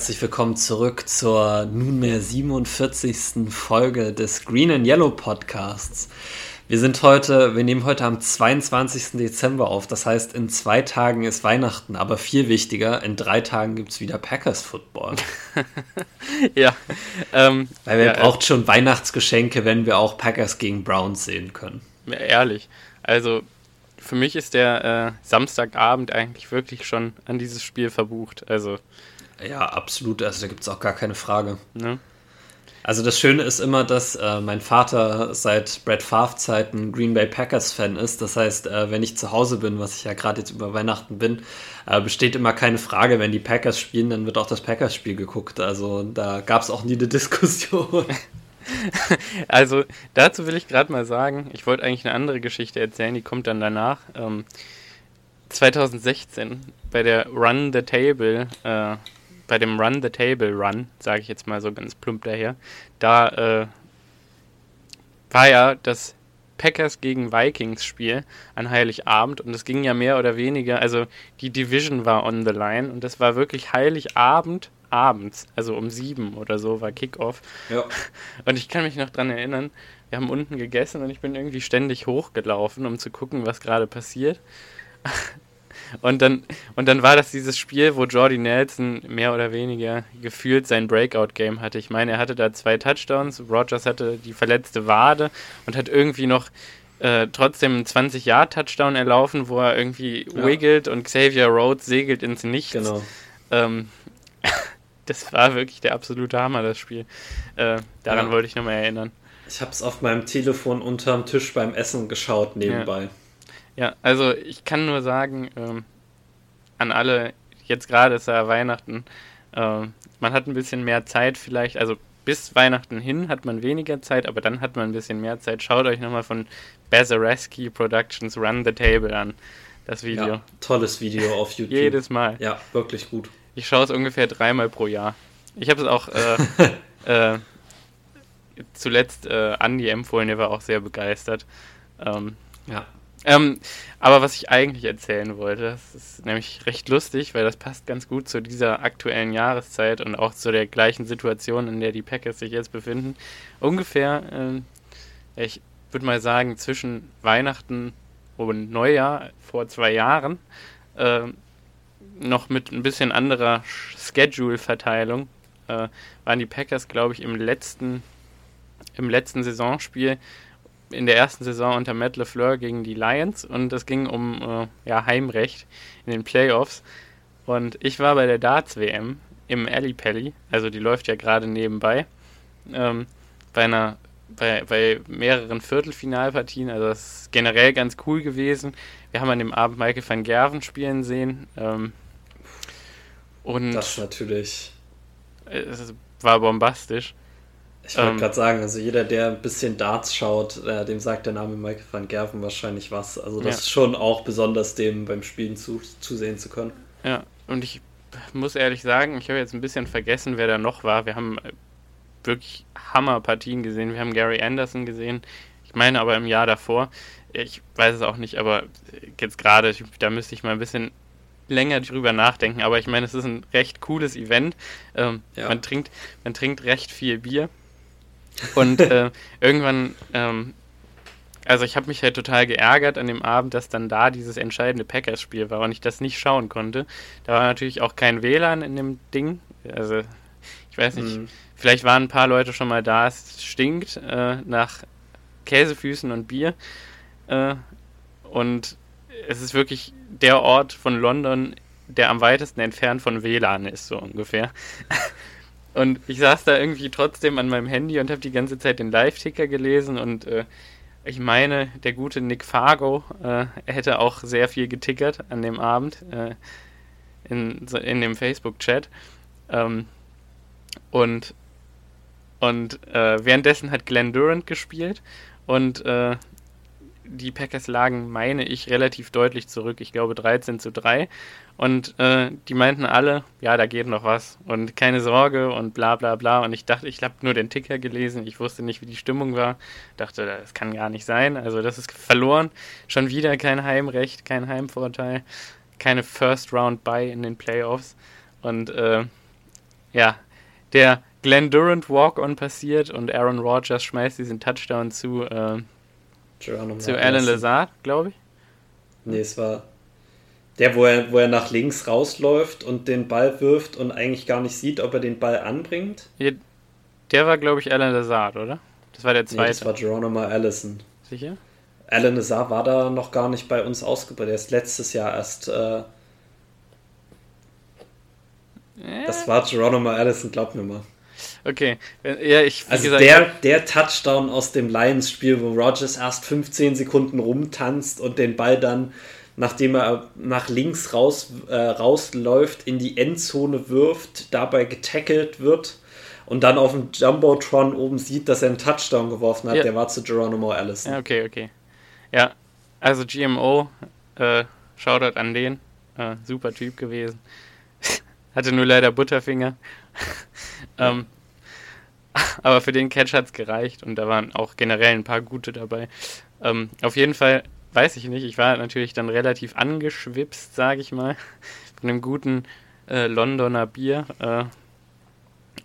Herzlich willkommen zurück zur nunmehr 47. Folge des Green and Yellow Podcasts. Wir sind heute, wir nehmen heute am 22. Dezember auf. Das heißt, in zwei Tagen ist Weihnachten, aber viel wichtiger, in drei Tagen gibt es wieder Packers Football. ja. Ähm, Weil wir ja, braucht schon Weihnachtsgeschenke, wenn wir auch Packers gegen Browns sehen können. Ja, ehrlich. Also für mich ist der äh, Samstagabend eigentlich wirklich schon an dieses Spiel verbucht. Also ja, absolut. Also da gibt es auch gar keine Frage. Ne? Also das Schöne ist immer, dass äh, mein Vater seit Brad Favre Zeiten Green Bay Packers Fan ist. Das heißt, äh, wenn ich zu Hause bin, was ich ja gerade jetzt über Weihnachten bin, äh, besteht immer keine Frage, wenn die Packers spielen, dann wird auch das Packers Spiel geguckt. Also da gab es auch nie eine Diskussion. also dazu will ich gerade mal sagen, ich wollte eigentlich eine andere Geschichte erzählen, die kommt dann danach. Ähm, 2016 bei der Run the Table äh, bei dem Run the Table Run, sage ich jetzt mal so ganz plump daher, da äh, war ja das Packers gegen Vikings Spiel an Heiligabend und es ging ja mehr oder weniger, also die Division war on the line und das war wirklich Heiligabend abends, also um sieben oder so war Kickoff. Ja. Und ich kann mich noch dran erinnern, wir haben unten gegessen und ich bin irgendwie ständig hochgelaufen, um zu gucken, was gerade passiert. Und dann, und dann war das dieses Spiel, wo Jordy Nelson mehr oder weniger gefühlt sein Breakout-Game hatte. Ich meine, er hatte da zwei Touchdowns, Rogers hatte die verletzte Wade und hat irgendwie noch äh, trotzdem einen 20-Jahr-Touchdown erlaufen, wo er irgendwie ja. wiggelt und Xavier Rhodes segelt ins Nichts. Genau. Ähm, das war wirklich der absolute Hammer, das Spiel. Äh, daran ja. wollte ich nochmal erinnern. Ich habe es auf meinem Telefon unterm Tisch beim Essen geschaut nebenbei. Ja. Ja, also ich kann nur sagen, ähm, an alle, jetzt gerade ist ja Weihnachten, äh, man hat ein bisschen mehr Zeit vielleicht, also bis Weihnachten hin hat man weniger Zeit, aber dann hat man ein bisschen mehr Zeit. Schaut euch nochmal von Bazareski Productions Run the Table an, das Video. Ja, tolles Video auf YouTube. Jedes Mal. Ja, wirklich gut. Ich schaue es ungefähr dreimal pro Jahr. Ich habe es auch äh, äh, zuletzt äh, Andy empfohlen, der war auch sehr begeistert. Ähm, ja. Ähm, aber was ich eigentlich erzählen wollte, das ist nämlich recht lustig, weil das passt ganz gut zu dieser aktuellen Jahreszeit und auch zu der gleichen Situation, in der die Packers sich jetzt befinden. Ungefähr, äh, ich würde mal sagen, zwischen Weihnachten und Neujahr vor zwei Jahren, äh, noch mit ein bisschen anderer Schedule-Verteilung, äh, waren die Packers, glaube ich, im letzten, im letzten Saisonspiel in der ersten Saison unter Matt LeFleur gegen die Lions und es ging um äh, ja, Heimrecht in den Playoffs. Und ich war bei der Darts-WM im Alley Pally, also die läuft ja gerade nebenbei, ähm, bei einer bei, bei mehreren Viertelfinalpartien, also das ist generell ganz cool gewesen. Wir haben an dem Abend Michael van Gerven spielen sehen. Ähm, und das natürlich. Es war bombastisch. Ich wollte ähm, gerade sagen, also jeder, der ein bisschen Darts schaut, äh, dem sagt der Name Michael van Gerven wahrscheinlich was. Also das ja. ist schon auch besonders, dem beim Spielen zu, zusehen zu können. Ja, und ich muss ehrlich sagen, ich habe jetzt ein bisschen vergessen, wer da noch war. Wir haben äh, wirklich Hammerpartien gesehen. Wir haben Gary Anderson gesehen. Ich meine aber im Jahr davor. Ich weiß es auch nicht, aber jetzt gerade, da müsste ich mal ein bisschen länger drüber nachdenken. Aber ich meine, es ist ein recht cooles Event. Ähm, ja. man, trinkt, man trinkt recht viel Bier. Und äh, irgendwann, ähm, also ich habe mich halt total geärgert an dem Abend, dass dann da dieses entscheidende Packers-Spiel war und ich das nicht schauen konnte. Da war natürlich auch kein WLAN in dem Ding. Also ich weiß nicht, mhm. vielleicht waren ein paar Leute schon mal da. Es stinkt äh, nach Käsefüßen und Bier. Äh, und es ist wirklich der Ort von London, der am weitesten entfernt von WLAN ist, so ungefähr. Und ich saß da irgendwie trotzdem an meinem Handy und habe die ganze Zeit den Live-Ticker gelesen und äh, ich meine, der gute Nick Fargo äh, hätte auch sehr viel getickert an dem Abend äh, in, in dem Facebook-Chat. Ähm, und und äh, währenddessen hat Glenn Durant gespielt und äh, die Packers lagen, meine ich, relativ deutlich zurück. Ich glaube 13 zu 3. Und äh, die meinten alle, ja, da geht noch was. Und keine Sorge und bla bla bla. Und ich dachte, ich habe nur den Ticker gelesen. Ich wusste nicht, wie die Stimmung war. Dachte, das kann gar nicht sein. Also das ist verloren. Schon wieder kein Heimrecht, kein Heimvorteil. Keine First Round Buy in den Playoffs. Und äh, ja, der Glenn Durant Walk-On passiert und Aaron Rodgers schmeißt diesen Touchdown zu, äh, zu Alan Lazard, glaube ich. Nee, es war der, wo er, wo er nach links rausläuft und den Ball wirft und eigentlich gar nicht sieht, ob er den Ball anbringt. Der war, glaube ich, Alan Lazard, oder? Das war der zweite. Nee, das war Geronimo Allison. Sicher? Alan Lazard war da noch gar nicht bei uns ausgebildet. Der ist letztes Jahr erst. Äh, das war Geronimo Allison, glaub mir mal. Okay, ja, ich. also gesagt, der, der Touchdown aus dem Lions-Spiel, wo Rogers erst 15 Sekunden rumtanzt und den Ball dann, nachdem er nach links raus, äh, rausläuft, in die Endzone wirft, dabei getackelt wird und dann auf dem Jumbotron oben sieht, dass er einen Touchdown geworfen hat, ja. der war zu Geronimo Allison. Ja, okay, okay. Ja, also GMO, äh, Shoutout an den, äh, super Typ gewesen. Hatte nur leider Butterfinger. ähm, aber für den Catch hat es gereicht und da waren auch generell ein paar gute dabei. Ähm, auf jeden Fall, weiß ich nicht, ich war natürlich dann relativ angeschwipst, sage ich mal, von einem guten äh, Londoner Bier. Äh,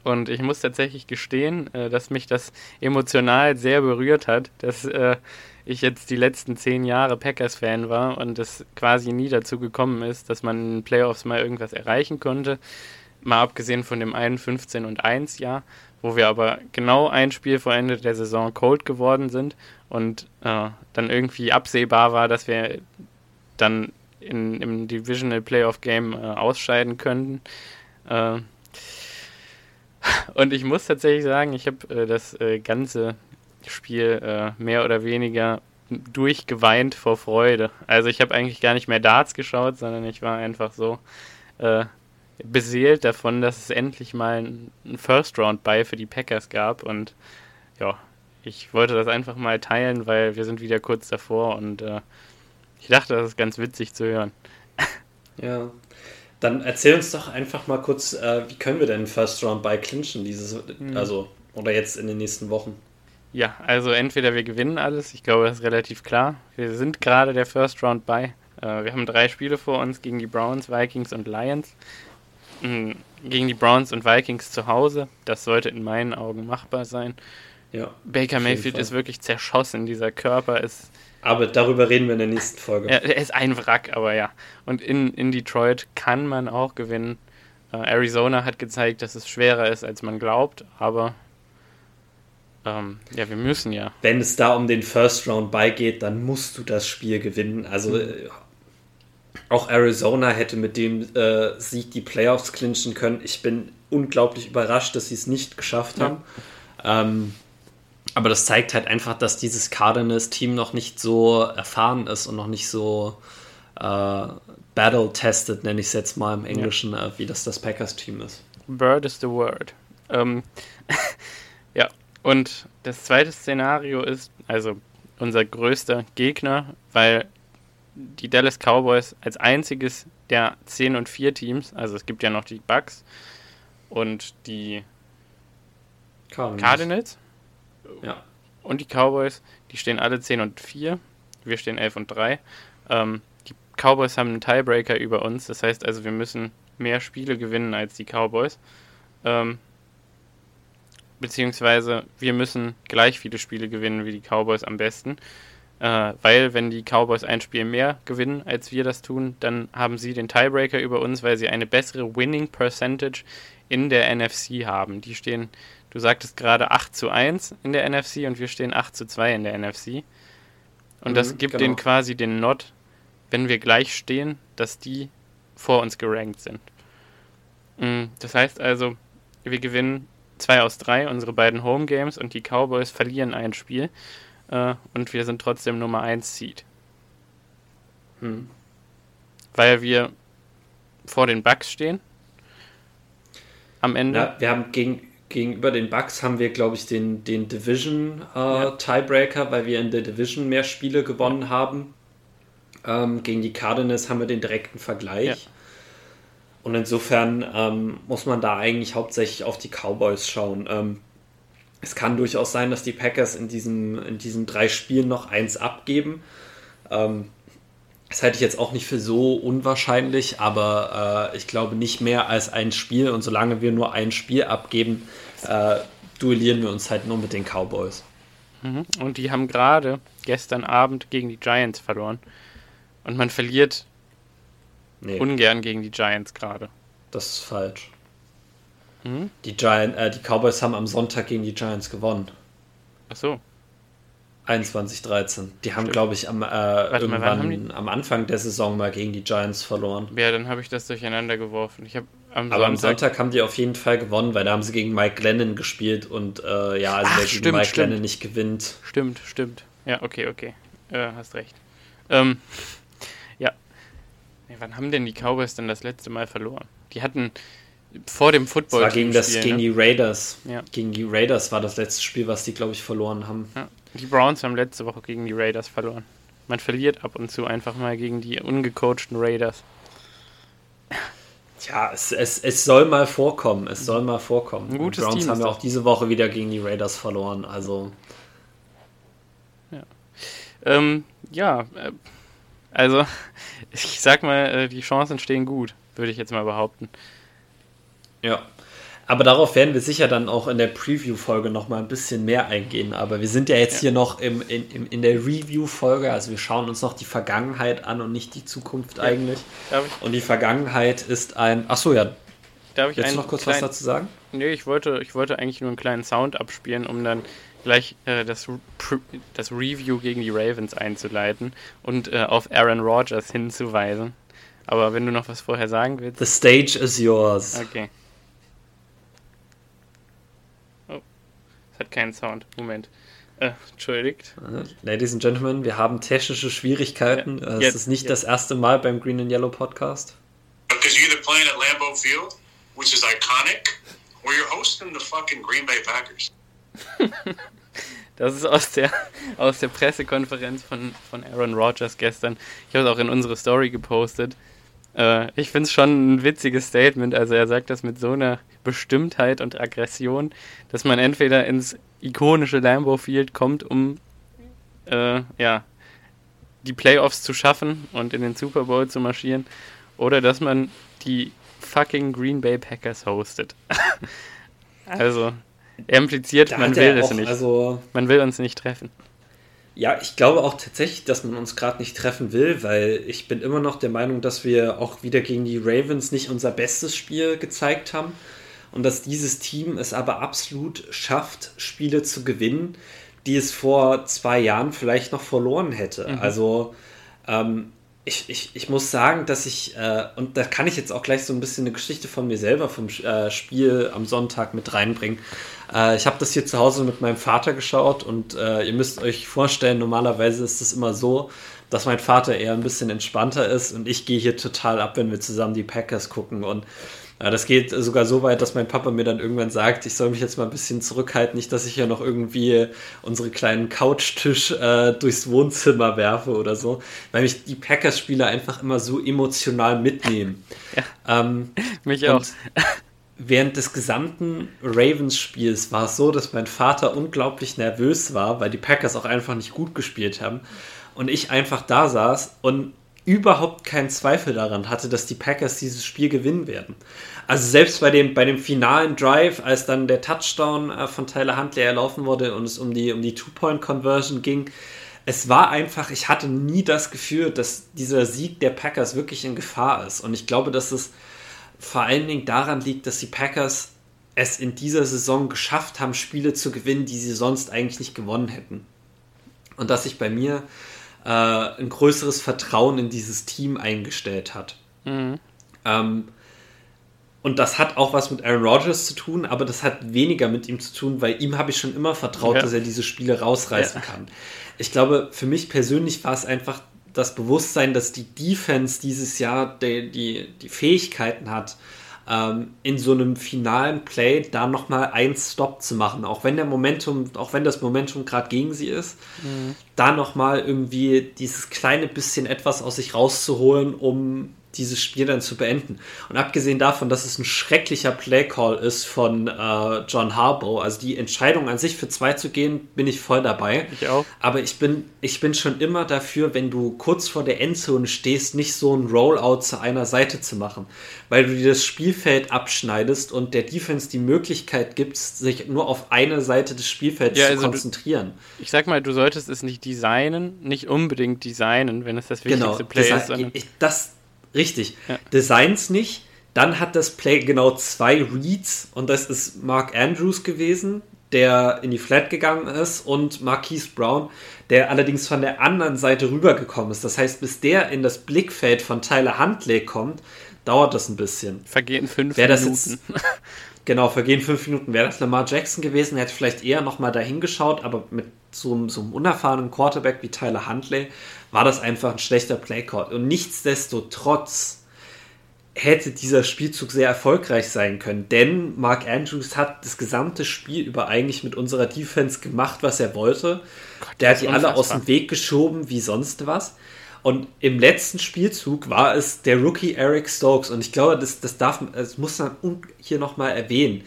und ich muss tatsächlich gestehen, äh, dass mich das emotional sehr berührt hat, dass äh, ich jetzt die letzten zehn Jahre Packers-Fan war und es quasi nie dazu gekommen ist, dass man in den Playoffs mal irgendwas erreichen konnte. Mal abgesehen von dem einen 15 und 1 Jahr, wo wir aber genau ein Spiel vor Ende der Saison cold geworden sind und äh, dann irgendwie absehbar war, dass wir dann in, im Divisional Playoff Game äh, ausscheiden könnten. Äh, und ich muss tatsächlich sagen, ich habe äh, das äh, ganze Spiel äh, mehr oder weniger durchgeweint vor Freude. Also ich habe eigentlich gar nicht mehr Darts geschaut, sondern ich war einfach so äh, beseelt davon, dass es endlich mal einen First Round bei für die Packers gab und ja, ich wollte das einfach mal teilen, weil wir sind wieder kurz davor und äh, ich dachte, das ist ganz witzig zu hören. Ja, dann erzähl uns doch einfach mal kurz, äh, wie können wir denn First Round bei clinchen dieses, mhm. also oder jetzt in den nächsten Wochen? Ja, also entweder wir gewinnen alles, ich glaube, das ist relativ klar. Wir sind gerade der First Round bei. Äh, wir haben drei Spiele vor uns gegen die Browns, Vikings und Lions. Mhm, gegen die Browns und Vikings zu Hause. Das sollte in meinen Augen machbar sein. Ja, Baker Mayfield ist wirklich zerschossen. Dieser Körper ist. Aber darüber reden wir in der nächsten Folge. er, er ist ein Wrack, aber ja. Und in, in Detroit kann man auch gewinnen. Äh, Arizona hat gezeigt, dass es schwerer ist, als man glaubt, aber ähm, ja, wir müssen ja. Wenn es da um den First Round beigeht, dann musst du das Spiel gewinnen. Also mhm. Auch Arizona hätte mit dem äh, Sieg die Playoffs clinchen können. Ich bin unglaublich überrascht, dass sie es nicht geschafft haben. Ja. Ähm, aber das zeigt halt einfach, dass dieses Cardinals-Team noch nicht so erfahren ist und noch nicht so äh, battle-tested, nenne ich es jetzt mal im Englischen, ja. äh, wie das das Packers-Team ist. Bird is the word. Ähm, ja, und das zweite Szenario ist, also unser größter Gegner, weil die Dallas Cowboys als einziges der 10 und 4 Teams, also es gibt ja noch die Bucks und die Cardinals, Cardinals ja. und die Cowboys, die stehen alle 10 und 4, wir stehen 11 und 3. Ähm, die Cowboys haben einen Tiebreaker über uns, das heißt also, wir müssen mehr Spiele gewinnen als die Cowboys. Ähm, beziehungsweise wir müssen gleich viele Spiele gewinnen wie die Cowboys am besten. Äh, weil wenn die Cowboys ein Spiel mehr gewinnen, als wir das tun, dann haben sie den Tiebreaker über uns, weil sie eine bessere Winning Percentage in der NFC haben. Die stehen, du sagtest gerade 8 zu 1 in der NFC und wir stehen 8 zu 2 in der NFC. Und mhm, das gibt genau. denen quasi den Not, wenn wir gleich stehen, dass die vor uns gerankt sind. Mhm, das heißt also, wir gewinnen zwei aus drei, unsere beiden Home Games und die Cowboys verlieren ein Spiel äh, und wir sind trotzdem Nummer 1 Seed. Hm. Weil wir vor den Bucks stehen. Am Ende. Ja, wir haben gegen, gegenüber den Bucks haben wir, glaube ich, den, den Division äh, ja. Tiebreaker, weil wir in der Division mehr Spiele gewonnen haben. Ähm, gegen die Cardinals haben wir den direkten Vergleich. Ja. Und insofern ähm, muss man da eigentlich hauptsächlich auf die Cowboys schauen. Ähm, es kann durchaus sein, dass die Packers in, diesem, in diesen drei Spielen noch eins abgeben. Ähm, Das halte ich jetzt auch nicht für so unwahrscheinlich, aber äh, ich glaube nicht mehr als ein Spiel. Und solange wir nur ein Spiel abgeben, äh, duellieren wir uns halt nur mit den Cowboys. Mhm. Und die haben gerade gestern Abend gegen die Giants verloren. Und man verliert nee. ungern gegen die Giants gerade. Das ist falsch. Mhm. Die, Giant, äh, die Cowboys haben am Sonntag gegen die Giants gewonnen. Ach so. 21-13. Die haben, glaube ich, am, äh, irgendwann am Anfang der Saison mal gegen die Giants verloren. Ja, dann habe ich das durcheinander geworfen. Ich hab am Aber Sonntag am Sonntag haben die auf jeden Fall gewonnen, weil da haben sie gegen Mike Glennon gespielt und äh, ja, also Ach, wer stimmt, gegen Mike stimmt. Glennon nicht gewinnt. Stimmt, stimmt. Ja, okay, okay. Äh, hast recht. Ähm, ja. Nee, wann haben denn die Cowboys denn das letzte Mal verloren? Die hatten vor dem Football. Das war gegen, das, gegen ne? die Raiders. Ja. Gegen die Raiders war das letzte Spiel, was die, glaube ich, verloren haben. Ja. Die Browns haben letzte Woche gegen die Raiders verloren. Man verliert ab und zu einfach mal gegen die ungecoachten Raiders. Tja, es, es, es soll mal vorkommen. Es soll mal vorkommen. Ein gutes die Browns Team haben ja auch diese Woche wieder gegen die Raiders verloren. Also. Ja. Ähm, ja, äh, also ich sag mal, äh, die Chancen stehen gut, würde ich jetzt mal behaupten. Ja. Aber darauf werden wir sicher dann auch in der Preview-Folge nochmal ein bisschen mehr eingehen. Aber wir sind ja jetzt ja. hier noch im, in, in der Review-Folge. Also wir schauen uns noch die Vergangenheit an und nicht die Zukunft ja. eigentlich. Und die Vergangenheit ist ein. Achso, ja. Darf ich jetzt noch kurz kleinen, was dazu sagen? Nee, ich wollte, ich wollte eigentlich nur einen kleinen Sound abspielen, um dann gleich äh, das, das Review gegen die Ravens einzuleiten und äh, auf Aaron Rodgers hinzuweisen. Aber wenn du noch was vorher sagen willst. The stage is yours. Okay. Es hat keinen Sound. Moment. Äh, entschuldigt. Ladies and Gentlemen, wir haben technische Schwierigkeiten. Ja, es ist nicht ja. das erste Mal beim Green and Yellow Podcast. Because you're either playing at Lambeau Field, which is iconic, or you're hosting the fucking Green Bay Packers. Das ist aus der, aus der Pressekonferenz von, von Aaron Rodgers gestern. Ich habe es auch in unsere Story gepostet. Äh, ich finde es schon ein witziges Statement. Also er sagt das mit so einer Bestimmtheit und Aggression, dass man entweder ins ikonische Lambeau Field kommt, um äh, ja, die Playoffs zu schaffen und in den Super Bowl zu marschieren, oder dass man die fucking Green Bay Packers hostet. also, er impliziert, man will es nicht. Also man will uns nicht treffen. Ja, ich glaube auch tatsächlich, dass man uns gerade nicht treffen will, weil ich bin immer noch der Meinung, dass wir auch wieder gegen die Ravens nicht unser bestes Spiel gezeigt haben und dass dieses Team es aber absolut schafft, Spiele zu gewinnen, die es vor zwei Jahren vielleicht noch verloren hätte. Mhm. Also ähm, ich, ich, ich muss sagen, dass ich, äh, und da kann ich jetzt auch gleich so ein bisschen eine Geschichte von mir selber vom äh, Spiel am Sonntag mit reinbringen. Äh, ich habe das hier zu Hause mit meinem Vater geschaut und äh, ihr müsst euch vorstellen, normalerweise ist es immer so, dass mein Vater eher ein bisschen entspannter ist und ich gehe hier total ab, wenn wir zusammen die Packers gucken und ja, das geht sogar so weit, dass mein Papa mir dann irgendwann sagt, ich soll mich jetzt mal ein bisschen zurückhalten, nicht, dass ich hier noch irgendwie unsere kleinen Couchtisch äh, durchs Wohnzimmer werfe oder so, weil mich die Packers-Spieler einfach immer so emotional mitnehmen. Ja, ähm, mich auch. Während des gesamten Ravens-Spiels war es so, dass mein Vater unglaublich nervös war, weil die Packers auch einfach nicht gut gespielt haben. Und ich einfach da saß und überhaupt keinen Zweifel daran hatte, dass die Packers dieses Spiel gewinnen werden. Also selbst bei dem, bei dem finalen Drive, als dann der Touchdown äh, von Tyler Huntley erlaufen wurde und es um die, um die Two-Point-Conversion ging, es war einfach, ich hatte nie das Gefühl, dass dieser Sieg der Packers wirklich in Gefahr ist. Und ich glaube, dass es vor allen Dingen daran liegt, dass die Packers es in dieser Saison geschafft haben, Spiele zu gewinnen, die sie sonst eigentlich nicht gewonnen hätten. Und dass sich bei mir äh, ein größeres Vertrauen in dieses Team eingestellt hat. Mhm. Ähm, und das hat auch was mit Aaron Rodgers zu tun, aber das hat weniger mit ihm zu tun, weil ihm habe ich schon immer vertraut, ja. dass er diese Spiele rausreißen ja. kann. Ich glaube, für mich persönlich war es einfach das Bewusstsein, dass die Defense dieses Jahr die, die, die Fähigkeiten hat, ähm, in so einem finalen Play da nochmal einen Stop zu machen, auch wenn der Momentum, auch wenn das Momentum gerade gegen sie ist, mhm. da nochmal irgendwie dieses kleine bisschen etwas aus sich rauszuholen, um dieses Spiel dann zu beenden. Und abgesehen davon, dass es ein schrecklicher Playcall ist von äh, John Harbaugh, also die Entscheidung an sich für zwei zu gehen, bin ich voll dabei. Ich auch. Aber ich bin, ich bin schon immer dafür, wenn du kurz vor der Endzone stehst, nicht so ein Rollout zu einer Seite zu machen, weil du dir das Spielfeld abschneidest und der Defense die Möglichkeit gibst, sich nur auf eine Seite des Spielfelds ja, zu also konzentrieren. Du, ich sag mal, du solltest es nicht designen, nicht unbedingt designen, wenn es das wichtigste genau, Play ist. Sondern das, Richtig. Ja. Designs nicht. Dann hat das Play genau zwei Reads und das ist Mark Andrews gewesen, der in die Flat gegangen ist und Marquise Brown, der allerdings von der anderen Seite rübergekommen ist. Das heißt, bis der in das Blickfeld von Tyler Huntley kommt, dauert das ein bisschen. Vergehen fünf Minuten. Jetzt, genau, vergehen fünf Minuten. Wäre das Lamar Jackson gewesen, hätte vielleicht eher nochmal dahin geschaut, aber mit so, so einem unerfahrenen Quarterback wie Tyler Huntley war das einfach ein schlechter Playcall. Und nichtsdestotrotz hätte dieser Spielzug sehr erfolgreich sein können, denn Mark Andrews hat das gesamte Spiel über eigentlich mit unserer Defense gemacht, was er wollte. Gott, Der hat die alle aus dem Weg geschoben, wie sonst was. Und im letzten Spielzug war es der Rookie Eric Stokes. Und ich glaube, das, das, darf, das muss man hier nochmal erwähnen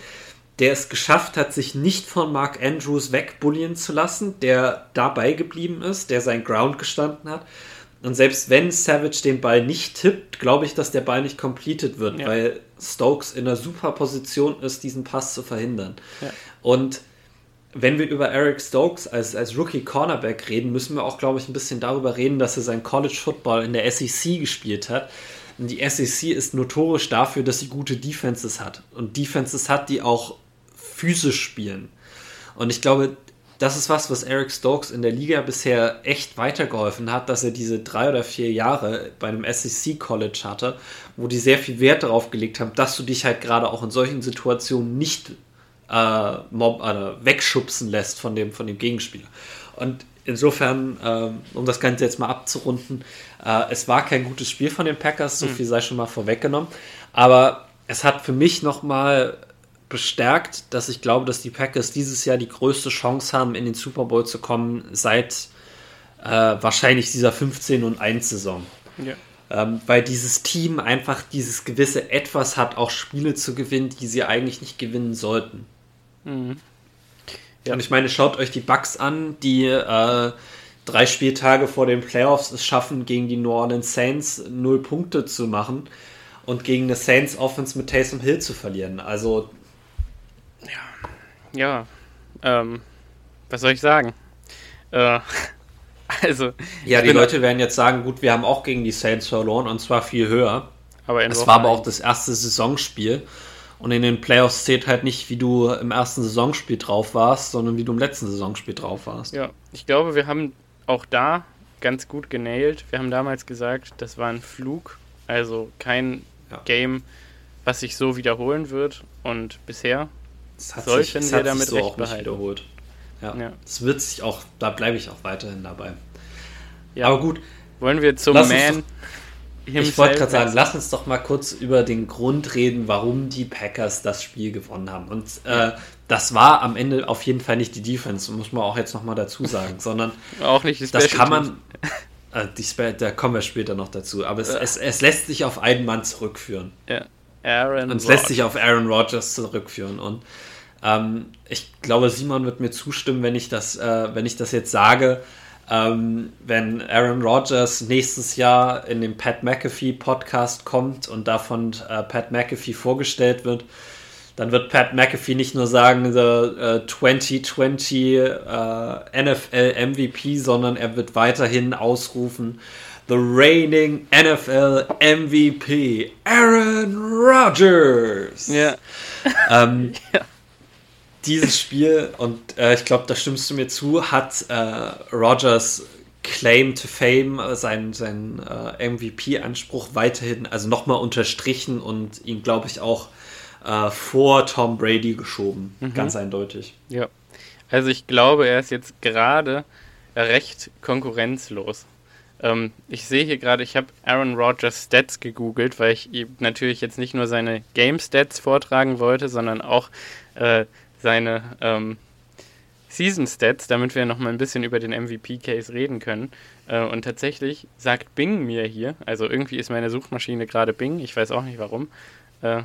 der es geschafft hat, sich nicht von Mark Andrews wegbullieren zu lassen, der dabei geblieben ist, der sein Ground gestanden hat. Und selbst wenn Savage den Ball nicht tippt, glaube ich, dass der Ball nicht completed wird, ja. weil Stokes in einer super Position ist, diesen Pass zu verhindern. Ja. Und wenn wir über Eric Stokes als, als Rookie Cornerback reden, müssen wir auch, glaube ich, ein bisschen darüber reden, dass er sein College Football in der SEC gespielt hat. Und die SEC ist notorisch dafür, dass sie gute Defenses hat. Und Defenses hat, die auch physisch spielen. Und ich glaube, das ist was, was Eric Stokes in der Liga bisher echt weitergeholfen hat, dass er diese drei oder vier Jahre bei einem SEC College hatte, wo die sehr viel Wert darauf gelegt haben, dass du dich halt gerade auch in solchen Situationen nicht äh, mob, äh, wegschubsen lässt von dem, von dem Gegenspieler. Und insofern, äh, um das Ganze jetzt mal abzurunden, äh, es war kein gutes Spiel von den Packers, so hm. viel sei schon mal vorweggenommen, aber es hat für mich nochmal bestärkt, dass ich glaube, dass die Packers dieses Jahr die größte Chance haben, in den Super Bowl zu kommen, seit äh, wahrscheinlich dieser 15 und 1 Saison. Ja. Ähm, weil dieses Team einfach dieses gewisse Etwas hat, auch Spiele zu gewinnen, die sie eigentlich nicht gewinnen sollten. Mhm. Ja. Und ich meine, schaut euch die Bucks an, die äh, drei Spieltage vor den Playoffs es schaffen, gegen die New Orleans Saints null Punkte zu machen und gegen eine Saints Offense mit Taysom Hill zu verlieren. Also ja, ähm, was soll ich sagen? Äh, also. Ja, die Leute werden jetzt sagen, gut, wir haben auch gegen die Saints verloren und zwar viel höher. Aber es war aber auch das erste Saisonspiel. Und in den Playoffs zählt halt nicht, wie du im ersten Saisonspiel drauf warst, sondern wie du im letzten Saisonspiel drauf warst. Ja, ich glaube, wir haben auch da ganz gut genailt. Wir haben damals gesagt, das war ein Flug, also kein ja. Game, was sich so wiederholen wird. Und bisher das hat Sollten sich, das wir damit so auch behalten. nicht wiederholt. Ja, ja. Das wird sich auch, da bleibe ich auch weiterhin dabei. Ja. Aber gut. Wollen wir zum Man doch, Ich wollte gerade sagen, lass uns doch mal kurz über den Grund reden, warum die Packers das Spiel gewonnen haben. Und äh, das war am Ende auf jeden Fall nicht die Defense, muss man auch jetzt nochmal dazu sagen, sondern auch nicht die Special Das kann man. Äh, die, da kommen wir später noch dazu. Aber es, es, es lässt sich auf einen Mann zurückführen. Ja. Aaron Und es lässt sich auf Aaron Rodgers zurückführen. Und ähm, ich glaube, Simon wird mir zustimmen, wenn ich das, äh, wenn ich das jetzt sage. Ähm, wenn Aaron Rodgers nächstes Jahr in den Pat McAfee Podcast kommt und davon äh, Pat McAfee vorgestellt wird, dann wird Pat McAfee nicht nur sagen, the uh, 2020 uh, NFL MVP, sondern er wird weiterhin ausrufen, the reigning NFL MVP, Aaron Rodgers. Ja. Ähm, ja dieses Spiel, und äh, ich glaube, da stimmst du mir zu, hat äh, Rogers Claim to Fame, äh, seinen sein, äh, MVP-Anspruch weiterhin, also nochmal unterstrichen und ihn, glaube ich, auch äh, vor Tom Brady geschoben. Mhm. Ganz eindeutig. Ja. Also ich glaube, er ist jetzt gerade recht konkurrenzlos. Ähm, ich sehe hier gerade, ich habe Aaron Rodgers Stats gegoogelt, weil ich natürlich jetzt nicht nur seine Game Stats vortragen wollte, sondern auch äh, seine, ähm, Season Stats, damit wir noch mal ein bisschen über den MVP-Case reden können. Äh, und tatsächlich sagt Bing mir hier, also irgendwie ist meine Suchmaschine gerade Bing, ich weiß auch nicht warum, äh,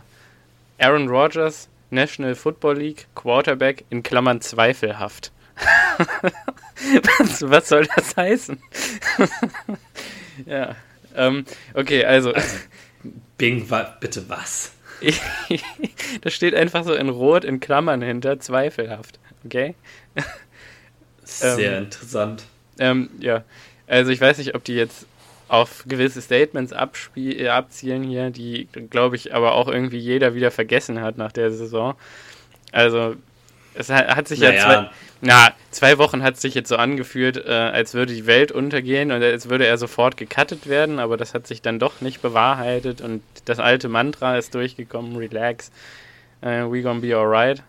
Aaron Rodgers, National Football League, Quarterback in Klammern zweifelhaft. was, was, soll das heißen? ja. Ähm, okay, also. also Bing, wa bitte was? das steht einfach so in Rot in Klammern hinter, zweifelhaft. Okay? Sehr ähm, interessant. Ähm, ja, also ich weiß nicht, ob die jetzt auf gewisse Statements äh, abzielen hier, die, glaube ich, aber auch irgendwie jeder wieder vergessen hat nach der Saison. Also es hat, hat sich naja. ja zwei, na, zwei Wochen hat es sich jetzt so angefühlt, äh, als würde die Welt untergehen und als würde er sofort gecuttet werden, aber das hat sich dann doch nicht bewahrheitet und das alte Mantra ist durchgekommen, relax, uh, we gonna be alright.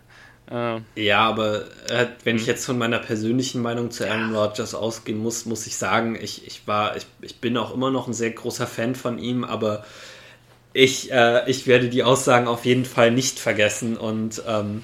Uh, ja, aber äh, wenn ich hm. jetzt von meiner persönlichen Meinung zu Aaron Rodgers ausgehen muss, muss ich sagen, ich, ich war, ich, ich bin auch immer noch ein sehr großer Fan von ihm, aber ich, äh, ich werde die Aussagen auf jeden Fall nicht vergessen und ähm,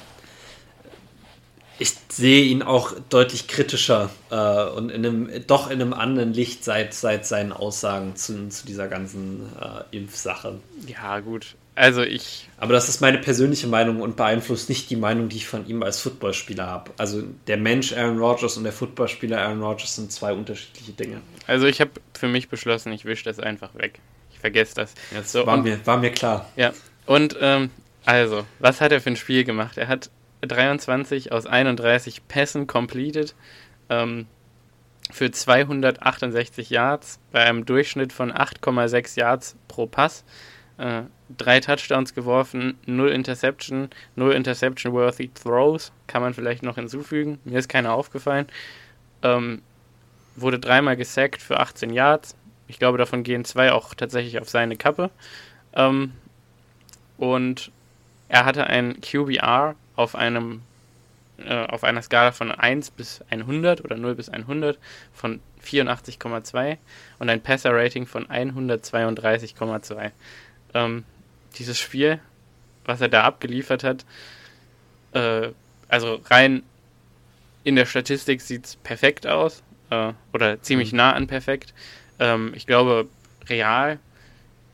ich sehe ihn auch deutlich kritischer äh, und in einem, doch in einem anderen Licht seit, seit seinen Aussagen zu, zu dieser ganzen äh, Impfsache. Ja, gut. Also ich. Aber das ist meine persönliche Meinung und beeinflusst nicht die Meinung, die ich von ihm als Footballspieler habe. Also der Mensch Aaron Rodgers und der Footballspieler Aaron Rodgers sind zwei unterschiedliche Dinge. Also ich habe für mich beschlossen, ich wische das einfach weg. Ich vergesse das. Ja, das so, war, und, mir, war mir klar. Ja. Und ähm, also, was hat er für ein Spiel gemacht? Er hat 23 aus 31 Pässen completed. Ähm, für 268 Yards bei einem Durchschnitt von 8,6 Yards pro Pass. Äh, drei Touchdowns geworfen, null Interception, null Interception-worthy Throws, kann man vielleicht noch hinzufügen. Mir ist keiner aufgefallen. Ähm, wurde dreimal gesackt für 18 Yards. Ich glaube, davon gehen zwei auch tatsächlich auf seine Kappe. Ähm, und er hatte ein QBR auf einem äh, auf einer Skala von 1 bis 100 oder 0 bis 100 von 84,2 und ein Passer-Rating von 132,2. Ähm, dieses Spiel, was er da abgeliefert hat, äh, also rein in der Statistik sieht es perfekt aus äh, oder ziemlich mhm. nah an perfekt. Ähm, ich glaube, real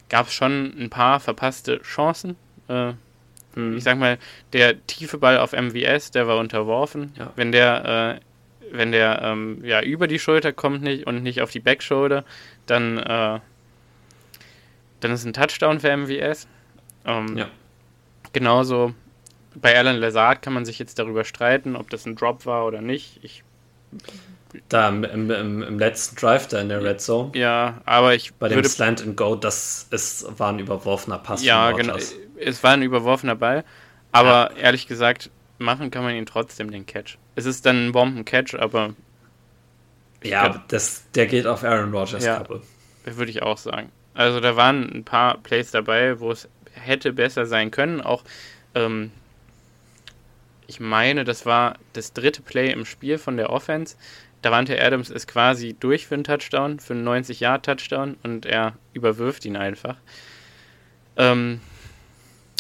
gab es schon ein paar verpasste Chancen. Äh. Ich sag mal, der tiefe Ball auf MVS, der war unterworfen. Ja. Wenn der, äh, wenn der ähm, ja, über die Schulter kommt nicht und nicht auf die Backshoulder, dann, äh, dann ist ein Touchdown für MVS. Ähm, ja. Genauso bei Alan Lazard kann man sich jetzt darüber streiten, ob das ein Drop war oder nicht. Ich da im, im, im, letzten Drive da in der Red Zone. Ja, aber ich. Bei dem Slant and Go, das ist, war ein überworfener Pass. Ja, genau. Es war ein überworfener Ball. Aber ja. ehrlich gesagt, machen kann man ihn trotzdem, den Catch. Es ist dann ein Bomben-Catch, aber. Ja, aber das, der geht auf Aaron Rodgers ja, Kappe. Würde ich auch sagen. Also da waren ein paar Plays dabei, wo es hätte besser sein können. Auch ähm, ich meine, das war das dritte Play im Spiel von der Offense. Davante Adams ist quasi durch für einen Touchdown, für einen 90-Yard-Touchdown und er überwirft ihn einfach. Ähm,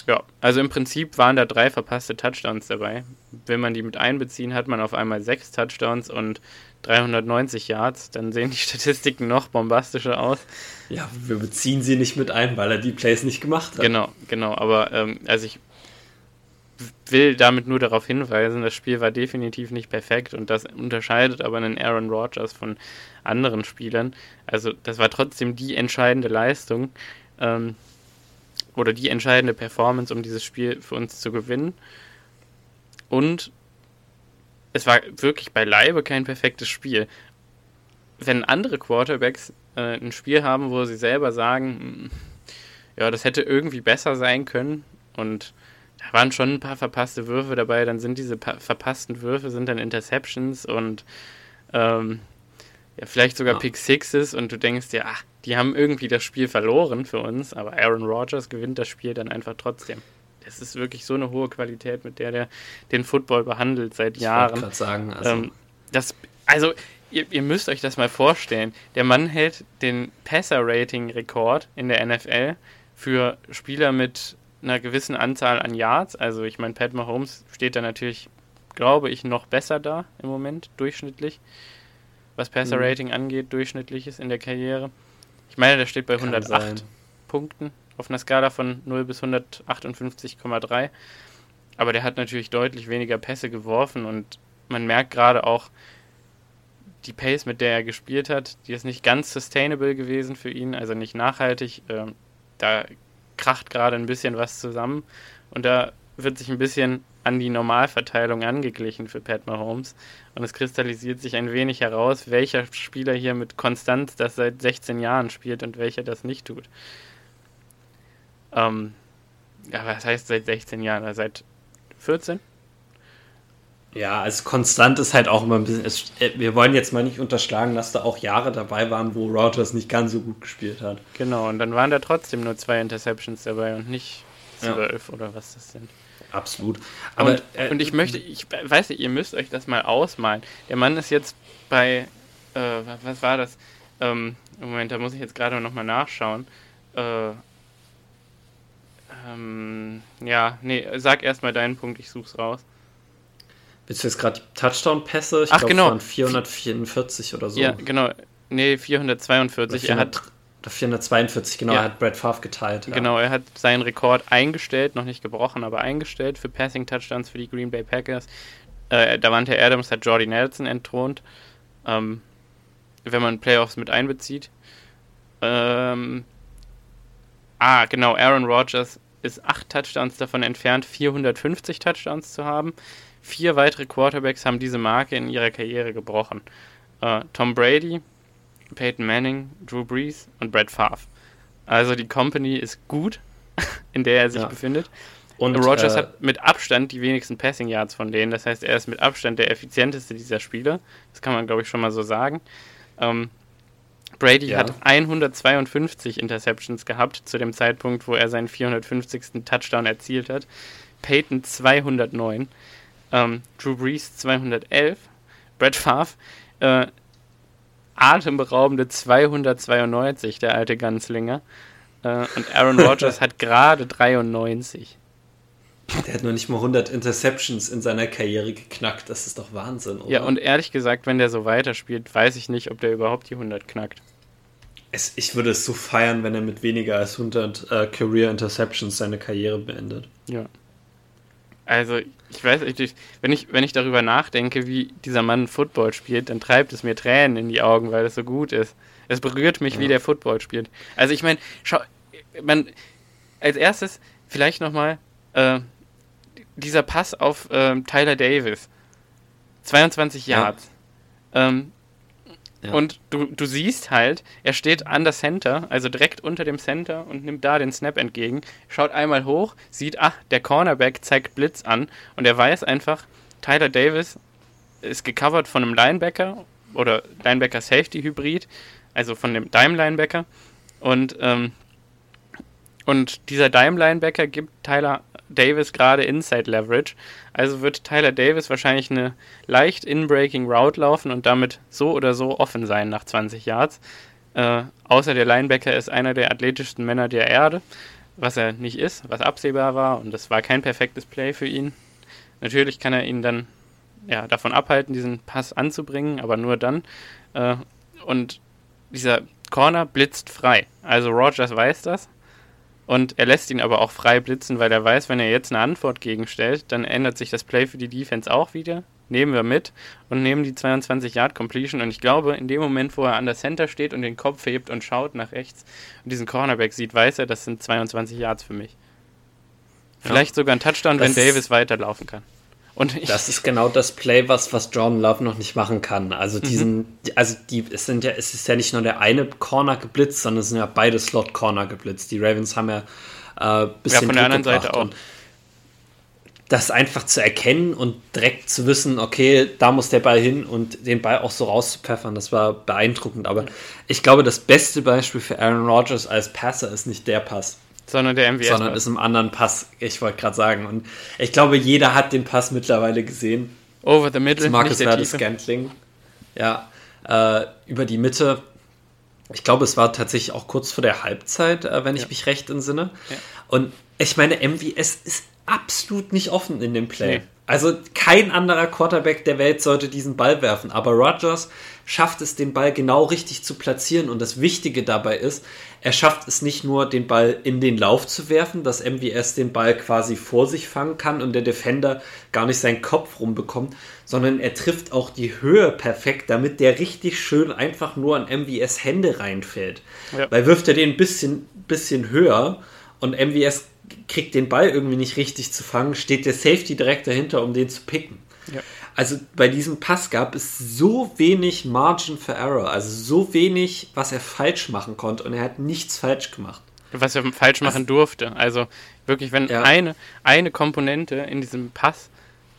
ja, also im Prinzip waren da drei verpasste Touchdowns dabei. Wenn man die mit einbeziehen, hat man auf einmal sechs Touchdowns und 390 Yards. Dann sehen die Statistiken noch bombastischer aus. Ja, wir beziehen sie nicht mit ein, weil er die Plays nicht gemacht hat. Genau, genau. Aber ähm, also ich will damit nur darauf hinweisen, das Spiel war definitiv nicht perfekt und das unterscheidet aber einen Aaron Rodgers von anderen Spielern. Also das war trotzdem die entscheidende Leistung ähm, oder die entscheidende Performance, um dieses Spiel für uns zu gewinnen. Und es war wirklich beileibe kein perfektes Spiel. Wenn andere Quarterbacks äh, ein Spiel haben, wo sie selber sagen, hm, ja, das hätte irgendwie besser sein können und da waren schon ein paar verpasste Würfe dabei, dann sind diese verpassten Würfe sind dann Interceptions und ähm, ja, vielleicht sogar ja. Pick Sixes und du denkst dir, ach, die haben irgendwie das Spiel verloren für uns, aber Aaron Rodgers gewinnt das Spiel dann einfach trotzdem. Das ist wirklich so eine hohe Qualität, mit der der den Football behandelt seit Jahren. Ich sagen, also. Ähm, das, also ihr, ihr, müsst euch das mal vorstellen. Der Mann hält den Passer-Rating-Rekord in der NFL für Spieler mit einer gewissen Anzahl an Yards. Also ich meine, Pat Mahomes steht da natürlich glaube ich, noch besser da im Moment, durchschnittlich. Was Passer-Rating mhm. angeht, durchschnittliches in der Karriere. Ich meine, der steht bei Kann 108 sein. Punkten auf einer Skala von 0 bis 158,3. Aber der hat natürlich deutlich weniger Pässe geworfen und man merkt gerade auch, die Pace, mit der er gespielt hat, die ist nicht ganz sustainable gewesen für ihn, also nicht nachhaltig. Ähm, da kracht gerade ein bisschen was zusammen und da wird sich ein bisschen an die Normalverteilung angeglichen für Pat Mahomes und es kristallisiert sich ein wenig heraus, welcher Spieler hier mit Konstanz das seit 16 Jahren spielt und welcher das nicht tut. Ähm, ja, was heißt seit 16 Jahren? Seit 14? Ja, also konstant ist halt auch immer ein bisschen. Es, äh, wir wollen jetzt mal nicht unterschlagen, dass da auch Jahre dabei waren, wo Rogers nicht ganz so gut gespielt hat. Genau, und dann waren da trotzdem nur zwei Interceptions dabei und nicht zwölf ja. oder was das sind. Absolut. Aber, und, äh, und, ich möchte, ich weiß nicht, ihr müsst euch das mal ausmalen. Der Mann ist jetzt bei, äh, was war das? Ähm, Moment, da muss ich jetzt gerade nochmal nachschauen. Äh, ähm, ja, nee, sag erstmal deinen Punkt, ich such's raus. Willst du jetzt gerade die Touchdown-Pässe? Ich glaube, genau. waren 444 oder so. Ja, genau. Nee, 442. 400, er hat 442, genau, ja. er hat Brad Favre geteilt. Ja. Genau, er hat seinen Rekord eingestellt, noch nicht gebrochen, aber eingestellt für Passing-Touchdowns für die Green Bay Packers. Äh, Davante Adams hat Jordy Nelson entthront, ähm, wenn man Playoffs mit einbezieht. Ähm, ah, genau, Aaron Rodgers ist acht Touchdowns davon entfernt, 450 Touchdowns zu haben. Vier weitere Quarterbacks haben diese Marke in ihrer Karriere gebrochen. Uh, Tom Brady, Peyton Manning, Drew Brees und Brett Favre. Also die Company ist gut, in der er sich ja. befindet. Und Rogers äh, hat mit Abstand die wenigsten Passing Yards von denen. Das heißt, er ist mit Abstand der effizienteste dieser Spieler. Das kann man, glaube ich, schon mal so sagen. Ähm, Brady ja. hat 152 Interceptions gehabt zu dem Zeitpunkt, wo er seinen 450. Touchdown erzielt hat. Peyton 209 ähm, Drew Brees 211, Brett Favre äh, atemberaubende 292, der alte Ganzlinger. Äh, und Aaron Rodgers hat gerade 93. Der hat noch nicht mal 100 Interceptions in seiner Karriere geknackt. Das ist doch Wahnsinn, oder? Ja, und ehrlich gesagt, wenn der so weiterspielt, weiß ich nicht, ob der überhaupt die 100 knackt. Es, ich würde es so feiern, wenn er mit weniger als 100 äh, Career Interceptions seine Karriere beendet. Ja. Also, ich weiß nicht, wenn ich, wenn ich darüber nachdenke, wie dieser Mann Football spielt, dann treibt es mir Tränen in die Augen, weil es so gut ist. Es berührt mich, ja. wie der Football spielt. Also, ich meine, schau, man, als erstes vielleicht nochmal äh, dieser Pass auf äh, Tyler Davis. 22 Yards. Ja. Ähm, und du, du siehst halt, er steht an der Center, also direkt unter dem Center und nimmt da den Snap entgegen, schaut einmal hoch, sieht, ach, der Cornerback zeigt Blitz an und er weiß einfach, Tyler Davis ist gecovert von einem Linebacker oder Linebacker Safety Hybrid, also von dem Dime Linebacker und ähm, und dieser Dime Linebacker gibt Tyler Davis gerade Inside Leverage. Also wird Tyler Davis wahrscheinlich eine leicht in-breaking Route laufen und damit so oder so offen sein nach 20 Yards. Äh, außer der Linebacker ist einer der athletischsten Männer der Erde, was er nicht ist, was absehbar war und das war kein perfektes Play für ihn. Natürlich kann er ihn dann ja, davon abhalten, diesen Pass anzubringen, aber nur dann. Äh, und dieser Corner blitzt frei. Also Rogers weiß das und er lässt ihn aber auch frei blitzen, weil er weiß, wenn er jetzt eine Antwort gegenstellt, dann ändert sich das Play für die Defense auch wieder. Nehmen wir mit und nehmen die 22 Yard Completion. Und ich glaube, in dem Moment, wo er an der Center steht und den Kopf hebt und schaut nach rechts und diesen Cornerback sieht, weiß er, das sind 22 Yards für mich. Vielleicht ja. sogar ein Touchdown, das wenn Davis weiterlaufen kann. Und das ist genau das Play, was, was Jordan Love noch nicht machen kann. Also diesen, mhm. also die, es sind ja, es ist ja nicht nur der eine Corner geblitzt, sondern es sind ja beide Slot Corner geblitzt. Die Ravens haben ja äh, bisschen ja, von der anderen Seite auch. das einfach zu erkennen und direkt zu wissen, okay, da muss der Ball hin und den Ball auch so rauszupfeffern, das war beeindruckend. Aber ich glaube, das beste Beispiel für Aaron Rodgers als Passer ist nicht der Pass. Sondern der MVS. Sondern ist im anderen Pass, ich wollte gerade sagen. Und ich glaube, jeder hat den Pass mittlerweile gesehen. Over the middle, Marcus Verde Scantling. Ja, äh, über die Mitte. Ich glaube, es war tatsächlich auch kurz vor der Halbzeit, äh, wenn ja. ich mich recht entsinne. Ja. Und ich meine, MVS ist absolut nicht offen in dem Play. Nee. Also kein anderer Quarterback der Welt sollte diesen Ball werfen. Aber Rodgers schafft es, den Ball genau richtig zu platzieren. Und das Wichtige dabei ist, er schafft es nicht nur, den Ball in den Lauf zu werfen, dass MVS den Ball quasi vor sich fangen kann und der Defender gar nicht seinen Kopf rumbekommt, sondern er trifft auch die Höhe perfekt, damit der richtig schön einfach nur an MVS Hände reinfällt. Ja. Weil wirft er den ein bisschen, bisschen höher und MVS kriegt den Ball irgendwie nicht richtig zu fangen, steht der Safety direkt dahinter, um den zu picken. Ja. Also bei diesem Pass gab es so wenig Margin for Error, also so wenig, was er falsch machen konnte und er hat nichts falsch gemacht. Was er falsch machen also, durfte. Also wirklich, wenn ja. eine, eine Komponente in diesem Pass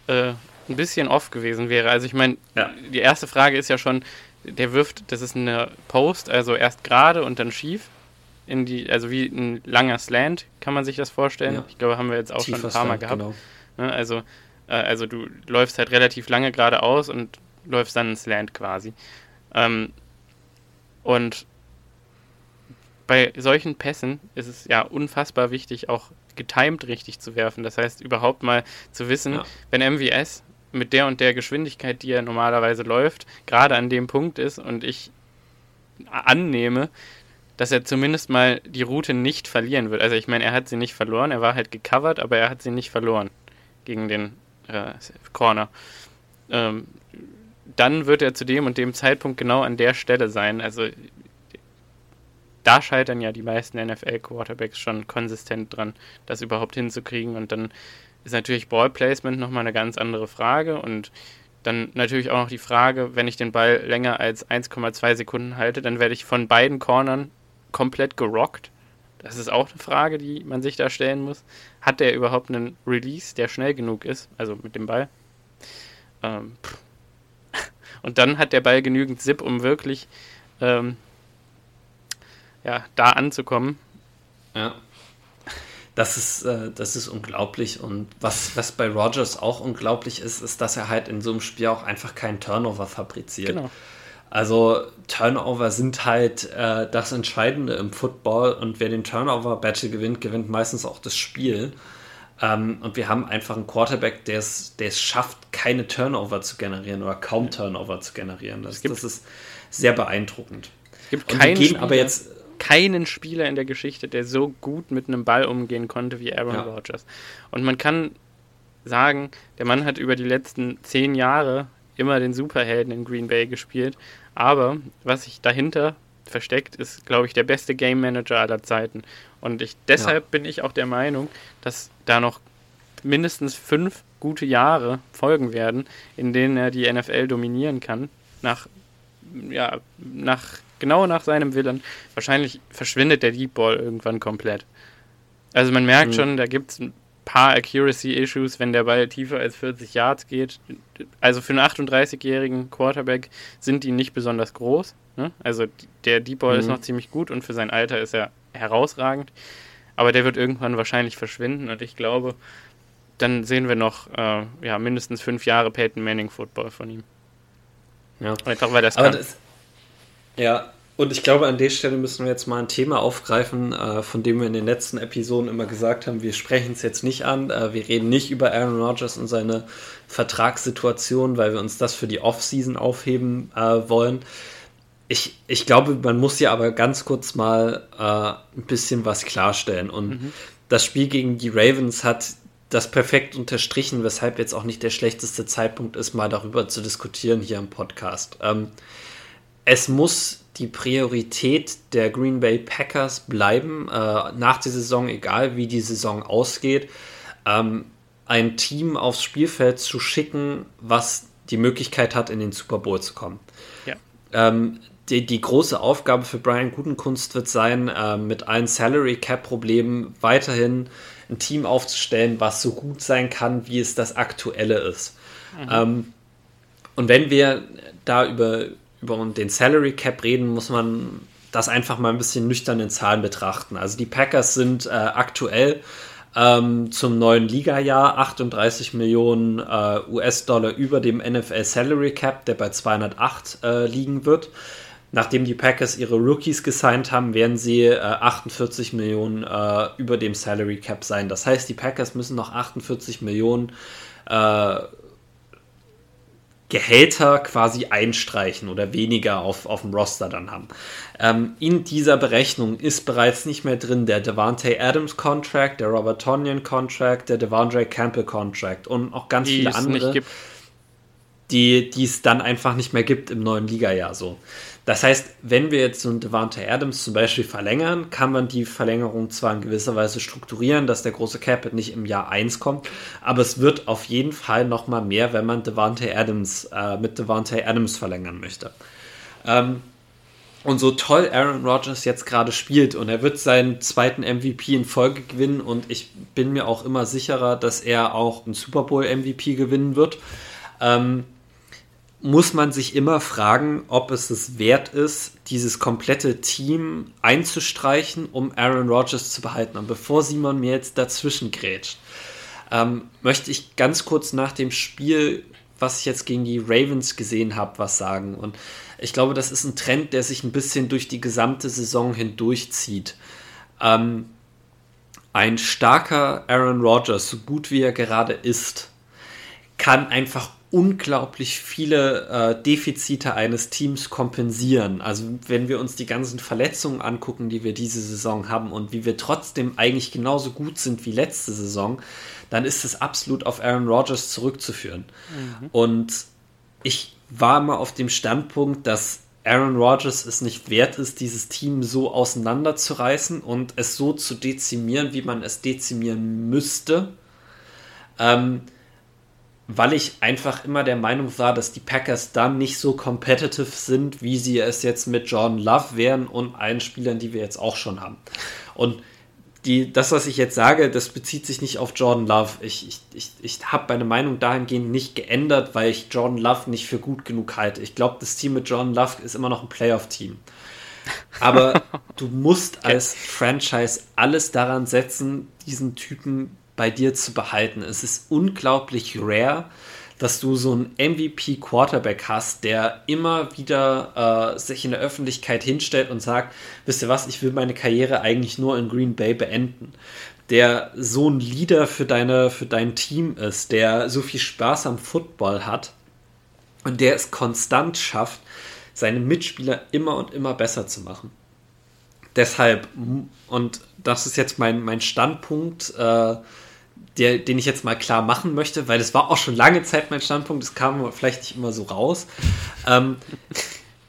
äh, ein bisschen off gewesen wäre. Also ich meine, ja. die erste Frage ist ja schon, der wirft, das ist eine Post, also erst gerade und dann schief in die, also wie ein langer Slant, kann man sich das vorstellen. Ja. Ich glaube, haben wir jetzt auch Tiefer schon ein paar Mal gehabt. Genau. Ne, also, äh, also du läufst halt relativ lange geradeaus und läufst dann einen Slant quasi. Ähm, und bei solchen Pässen ist es ja unfassbar wichtig, auch getimed richtig zu werfen. Das heißt, überhaupt mal zu wissen, ja. wenn MVS mit der und der Geschwindigkeit, die er normalerweise läuft, gerade an dem Punkt ist und ich annehme, dass er zumindest mal die Route nicht verlieren wird. Also ich meine, er hat sie nicht verloren, er war halt gecovert, aber er hat sie nicht verloren gegen den äh, Corner. Ähm, dann wird er zu dem und dem Zeitpunkt genau an der Stelle sein. Also da scheitern ja die meisten NFL-Quarterbacks schon konsistent dran, das überhaupt hinzukriegen. Und dann ist natürlich Ballplacement nochmal eine ganz andere Frage. Und dann natürlich auch noch die Frage, wenn ich den Ball länger als 1,2 Sekunden halte, dann werde ich von beiden Cornern komplett gerockt? Das ist auch eine Frage, die man sich da stellen muss. Hat der überhaupt einen Release, der schnell genug ist, also mit dem Ball? Ähm, und dann hat der Ball genügend Zip, um wirklich ähm, ja, da anzukommen. Ja. Das ist, äh, das ist unglaublich. Und was, was bei Rogers auch unglaublich ist, ist, dass er halt in so einem Spiel auch einfach keinen Turnover fabriziert. Genau. Also Turnover sind halt äh, das Entscheidende im Football und wer den Turnover-Battle gewinnt, gewinnt meistens auch das Spiel. Ähm, und wir haben einfach einen Quarterback, der es, schafft, keine Turnover zu generieren oder kaum Turnover zu generieren. Das, das ist sehr beeindruckend. Es gibt keinen Spieler, aber jetzt keinen Spieler in der Geschichte, der so gut mit einem Ball umgehen konnte wie Aaron ja. Rodgers. Und man kann sagen, der Mann hat über die letzten zehn Jahre immer den Superhelden in Green Bay gespielt. Aber was sich dahinter versteckt, ist, glaube ich, der beste Game Manager aller Zeiten. Und ich, deshalb ja. bin ich auch der Meinung, dass da noch mindestens fünf gute Jahre folgen werden, in denen er die NFL dominieren kann. Nach, ja, nach, genau nach seinem Willen. Wahrscheinlich verschwindet der Deep Ball irgendwann komplett. Also man merkt mhm. schon, da gibt es ein paar Accuracy-Issues, wenn der Ball tiefer als 40 Yards geht. Also für einen 38-jährigen Quarterback sind die nicht besonders groß. Ne? Also der Deep Ball mhm. ist noch ziemlich gut und für sein Alter ist er herausragend. Aber der wird irgendwann wahrscheinlich verschwinden und ich glaube, dann sehen wir noch äh, ja, mindestens fünf Jahre Peyton Manning Football von ihm. Ja. Einfach weil das kann. Das, ja, und ich glaube, an der Stelle müssen wir jetzt mal ein Thema aufgreifen, äh, von dem wir in den letzten Episoden immer gesagt haben, wir sprechen es jetzt nicht an. Äh, wir reden nicht über Aaron Rodgers und seine Vertragssituation, weil wir uns das für die Offseason aufheben äh, wollen. Ich, ich glaube, man muss ja aber ganz kurz mal ein bisschen was klarstellen. Und mhm. das Spiel gegen die Ravens hat das perfekt unterstrichen, weshalb jetzt auch nicht der schlechteste Zeitpunkt ist, mal darüber zu diskutieren hier im Podcast. Ähm, es muss die Priorität der Green Bay Packers bleiben, äh, nach der Saison, egal wie die Saison ausgeht, ähm, ein Team aufs Spielfeld zu schicken, was die Möglichkeit hat, in den Super Bowl zu kommen. Ja. Ähm, die, die, große Aufgabe für Brian Gutenkunst wird sein, äh, mit allen Salary Cap Problemen weiterhin ein Team aufzustellen, was so gut sein kann, wie es das aktuelle ist. Mhm. Ähm, und wenn wir da über über den Salary Cap reden, muss man das einfach mal ein bisschen nüchtern in Zahlen betrachten. Also die Packers sind äh, aktuell ähm, zum neuen Liga-Jahr 38 Millionen äh, US-Dollar über dem NFL Salary Cap, der bei 208 äh, liegen wird. nachdem die Packers ihre Rookies gesigned haben, werden sie äh, 48 Millionen äh, über dem Salary Cap sein. Das heißt, die Packers müssen noch 48 Millionen äh, Gehälter quasi einstreichen oder weniger auf, auf dem Roster dann haben. Ähm, in dieser Berechnung ist bereits nicht mehr drin der Devante Adams Contract, der Robert Tonyan Contract, der Devondre Campbell Contract und auch ganz die viele andere, die, die es dann einfach nicht mehr gibt im neuen Liga-Jahr so. Das heißt, wenn wir jetzt so einen Devante Adams zum Beispiel verlängern, kann man die Verlängerung zwar in gewisser Weise strukturieren, dass der große Capit nicht im Jahr 1 kommt, aber es wird auf jeden Fall nochmal mehr, wenn man Devante Adams äh, mit Devante Adams verlängern möchte. Ähm, und so toll Aaron Rodgers jetzt gerade spielt und er wird seinen zweiten MVP in Folge gewinnen und ich bin mir auch immer sicherer, dass er auch einen Super Bowl MVP gewinnen wird. Ähm, muss man sich immer fragen, ob es es wert ist, dieses komplette Team einzustreichen, um Aaron Rodgers zu behalten. Und bevor Simon mir jetzt dazwischen grätscht, ähm, möchte ich ganz kurz nach dem Spiel, was ich jetzt gegen die Ravens gesehen habe, was sagen. Und ich glaube, das ist ein Trend, der sich ein bisschen durch die gesamte Saison hindurchzieht. Ähm, ein starker Aaron Rodgers, so gut wie er gerade ist, kann einfach unglaublich viele äh, Defizite eines Teams kompensieren. Also wenn wir uns die ganzen Verletzungen angucken, die wir diese Saison haben und wie wir trotzdem eigentlich genauso gut sind wie letzte Saison, dann ist es absolut auf Aaron Rodgers zurückzuführen. Mhm. Und ich war mal auf dem Standpunkt, dass Aaron Rodgers es nicht wert ist, dieses Team so auseinanderzureißen und es so zu dezimieren, wie man es dezimieren müsste. Ähm, weil ich einfach immer der Meinung war, dass die Packers dann nicht so competitive sind, wie sie es jetzt mit Jordan Love wären und allen Spielern, die wir jetzt auch schon haben. Und die, das, was ich jetzt sage, das bezieht sich nicht auf Jordan Love. Ich, ich, ich, ich habe meine Meinung dahingehend nicht geändert, weil ich Jordan Love nicht für gut genug halte. Ich glaube, das Team mit Jordan Love ist immer noch ein Playoff-Team. Aber du musst als Franchise alles daran setzen, diesen Typen bei dir zu behalten. Es ist unglaublich rare, dass du so einen MVP-Quarterback hast, der immer wieder äh, sich in der Öffentlichkeit hinstellt und sagt, wisst ihr was, ich will meine Karriere eigentlich nur in Green Bay beenden. Der so ein Leader für, deine, für dein Team ist, der so viel Spaß am Football hat und der es konstant schafft, seine Mitspieler immer und immer besser zu machen. Deshalb, und das ist jetzt mein, mein Standpunkt, äh, der, den ich jetzt mal klar machen möchte, weil das war auch schon lange Zeit mein Standpunkt, das kam vielleicht nicht immer so raus. Ähm,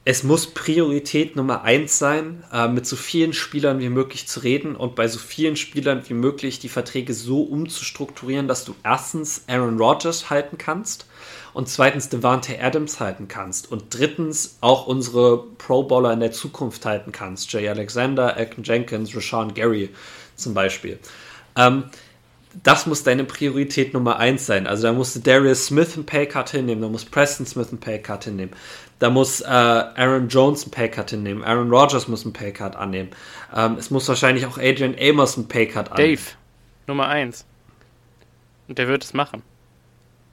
es muss Priorität Nummer eins sein, äh, mit so vielen Spielern wie möglich zu reden und bei so vielen Spielern wie möglich die Verträge so umzustrukturieren, dass du erstens Aaron Rodgers halten kannst und zweitens Devante Adams halten kannst und drittens auch unsere Pro Bowler in der Zukunft halten kannst. Jay Alexander, Elton Jenkins, Rashawn Gary zum Beispiel. Ähm, das muss deine Priorität Nummer eins sein. Also da musst du Darius Smith einen Paycut hinnehmen, da muss Preston Smith einen Paycut hinnehmen, da muss äh, Aaron Jones einen Paycut hinnehmen, Aaron Rodgers muss einen Paycut annehmen. Ähm, es muss wahrscheinlich auch Adrian Amos einen Paycut annehmen. Dave, Nummer eins. Und der wird es machen.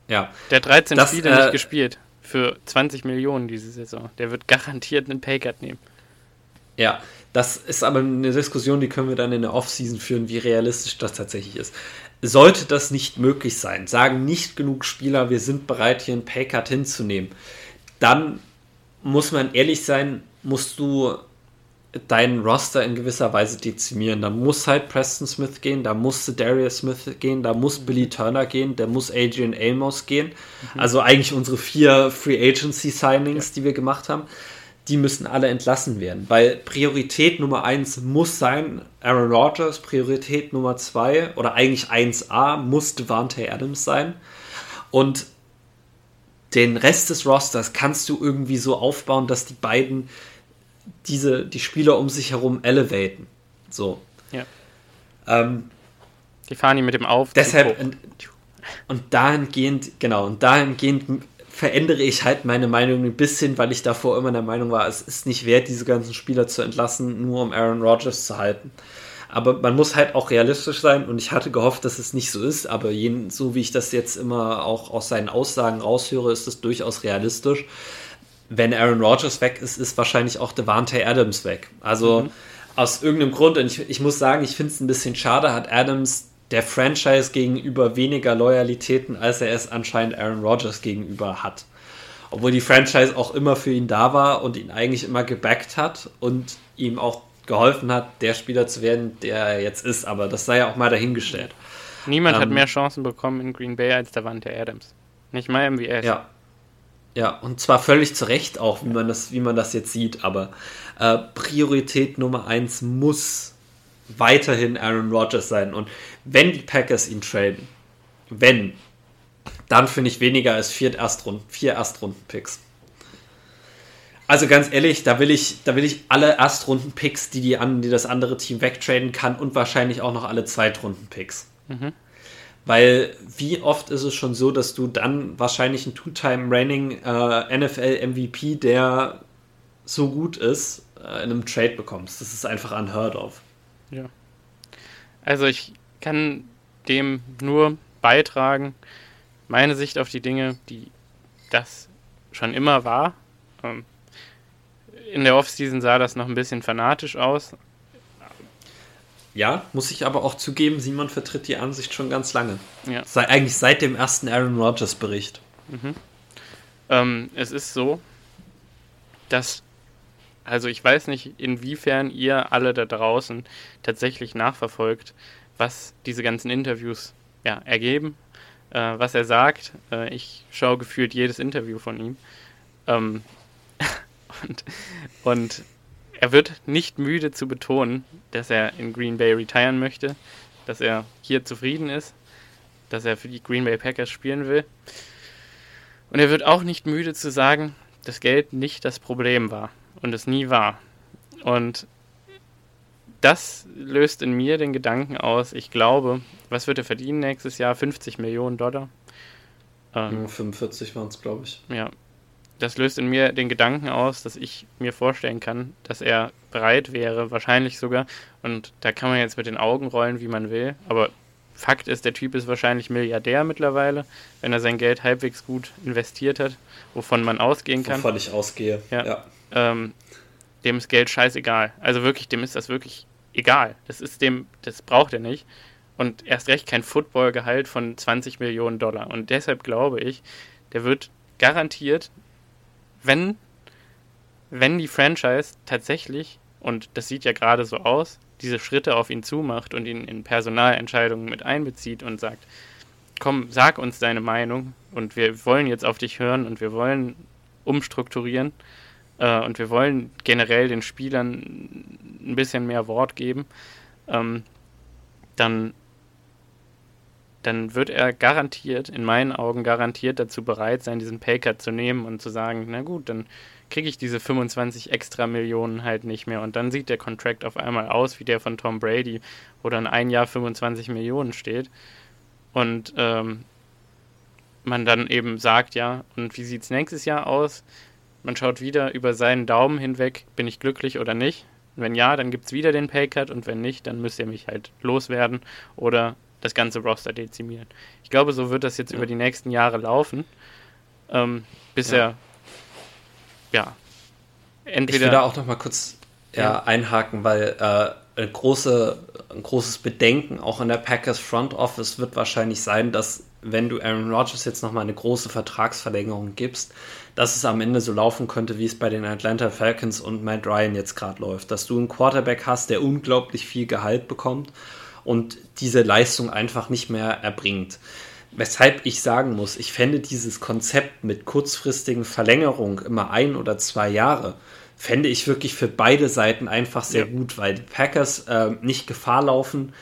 Ja. Der hat 13 das, Spiele äh, nicht gespielt. Für 20 Millionen diese Saison. Der wird garantiert einen Paycut nehmen. Ja, das ist aber eine Diskussion, die können wir dann in der Offseason führen, wie realistisch das tatsächlich ist. Sollte das nicht möglich sein, sagen nicht genug Spieler, wir sind bereit, hier einen Paycut hinzunehmen, dann muss man ehrlich sein, musst du deinen Roster in gewisser Weise dezimieren. Da muss halt Preston Smith gehen, da musste Darius Smith gehen, da muss Billy Turner gehen, da muss Adrian Amos gehen. Mhm. Also eigentlich unsere vier Free Agency Signings, ja. die wir gemacht haben die müssen alle entlassen werden. Weil Priorität Nummer eins muss sein Aaron Rodgers, Priorität Nummer zwei oder eigentlich 1A muss Devante Adams sein. Und den Rest des Rosters kannst du irgendwie so aufbauen, dass die beiden diese, die Spieler um sich herum elevaten. So. Ja. Ähm, die fahren die mit dem Auf. Deshalb, und, und dahingehend, genau, und dahingehend verändere ich halt meine Meinung ein bisschen, weil ich davor immer der Meinung war, es ist nicht wert, diese ganzen Spieler zu entlassen, nur um Aaron Rodgers zu halten. Aber man muss halt auch realistisch sein und ich hatte gehofft, dass es nicht so ist, aber so wie ich das jetzt immer auch aus seinen Aussagen raushöre, ist es durchaus realistisch. wenn Aaron Rodgers weg ist, ist wahrscheinlich auch Devante Adams weg. Also mhm. aus irgendeinem Grund, und ich, ich muss sagen, ich finde es ein bisschen schade, hat Adams der Franchise gegenüber weniger Loyalitäten, als er es anscheinend Aaron Rodgers gegenüber hat. Obwohl die Franchise auch immer für ihn da war und ihn eigentlich immer gebackt hat und ihm auch geholfen hat, der Spieler zu werden, der er jetzt ist. Aber das sei ja auch mal dahingestellt. Niemand ähm, hat mehr Chancen bekommen in Green Bay als Davante Adams. Nicht mal MVS. Ja. Ja, und zwar völlig zu Recht auch, wie man das, wie man das jetzt sieht. Aber äh, Priorität Nummer eins muss weiterhin Aaron Rodgers sein. Und wenn die Packers ihn traden, wenn, dann finde ich weniger als vier Erstrunden, vier Erstrunden-Picks. Also ganz ehrlich, da will ich, da will ich alle Erstrunden-Picks, die, die, an, die das andere Team wegtraden kann und wahrscheinlich auch noch alle Zweitrunden-Picks. Mhm. Weil wie oft ist es schon so, dass du dann wahrscheinlich einen Two-Time-Reigning äh, NFL-MVP, der so gut ist, äh, in einem Trade bekommst. Das ist einfach unheard of. Ja. Also ich kann dem nur beitragen, meine Sicht auf die Dinge, die das schon immer war. Ähm, in der Offseason sah das noch ein bisschen fanatisch aus. Ja, muss ich aber auch zugeben, Simon vertritt die Ansicht schon ganz lange. Ja. Sei eigentlich seit dem ersten Aaron Rodgers Bericht. Mhm. Ähm, es ist so, dass, also ich weiß nicht, inwiefern ihr alle da draußen tatsächlich nachverfolgt, was diese ganzen Interviews ja, ergeben, äh, was er sagt. Äh, ich schaue gefühlt jedes Interview von ihm. Ähm, und, und er wird nicht müde zu betonen, dass er in Green Bay retiren möchte, dass er hier zufrieden ist, dass er für die Green Bay Packers spielen will. Und er wird auch nicht müde zu sagen, dass Geld nicht das Problem war und es nie war. Und das löst in mir den Gedanken aus, ich glaube, was wird er verdienen nächstes Jahr? 50 Millionen Dollar? Ähm, 45 waren es, glaube ich. Ja, das löst in mir den Gedanken aus, dass ich mir vorstellen kann, dass er bereit wäre, wahrscheinlich sogar, und da kann man jetzt mit den Augen rollen, wie man will, aber Fakt ist, der Typ ist wahrscheinlich Milliardär mittlerweile, wenn er sein Geld halbwegs gut investiert hat, wovon man ausgehen kann. Wovon ich ausgehe, ja. ja. Ähm, dem ist Geld scheißegal. Also wirklich, dem ist das wirklich egal. Das ist dem, das braucht er nicht. Und erst recht kein Footballgehalt von 20 Millionen Dollar. Und deshalb glaube ich, der wird garantiert wenn, wenn die Franchise tatsächlich, und das sieht ja gerade so aus, diese Schritte auf ihn zumacht und ihn in Personalentscheidungen mit einbezieht und sagt, komm, sag uns deine Meinung und wir wollen jetzt auf dich hören und wir wollen umstrukturieren äh, und wir wollen generell den Spielern ein bisschen mehr Wort geben, ähm, dann dann wird er garantiert, in meinen Augen garantiert dazu bereit sein, diesen Paycut zu nehmen und zu sagen, na gut, dann kriege ich diese 25 extra Millionen halt nicht mehr. Und dann sieht der Contract auf einmal aus wie der von Tom Brady, wo dann ein Jahr 25 Millionen steht. Und ähm, man dann eben sagt, ja, und wie sieht es nächstes Jahr aus? Man schaut wieder über seinen Daumen hinweg, bin ich glücklich oder nicht? wenn ja, dann gibt es wieder den Paycut und wenn nicht, dann müsst ihr mich halt loswerden oder das ganze Roster dezimieren. Ich glaube, so wird das jetzt ja. über die nächsten Jahre laufen, ähm, bis ja. er ja entweder. Ich will da auch noch mal kurz ja, einhaken, weil äh, ein, große, ein großes Bedenken auch in der Packers Front Office wird wahrscheinlich sein, dass wenn du Aaron Rodgers jetzt noch mal eine große Vertragsverlängerung gibst, dass es am Ende so laufen könnte, wie es bei den Atlanta Falcons und Matt Ryan jetzt gerade läuft. Dass du einen Quarterback hast, der unglaublich viel Gehalt bekommt und diese Leistung einfach nicht mehr erbringt. Weshalb ich sagen muss, ich fände dieses Konzept mit kurzfristigen Verlängerungen immer ein oder zwei Jahre, fände ich wirklich für beide Seiten einfach sehr ja. gut, weil die Packers äh, nicht Gefahr laufen,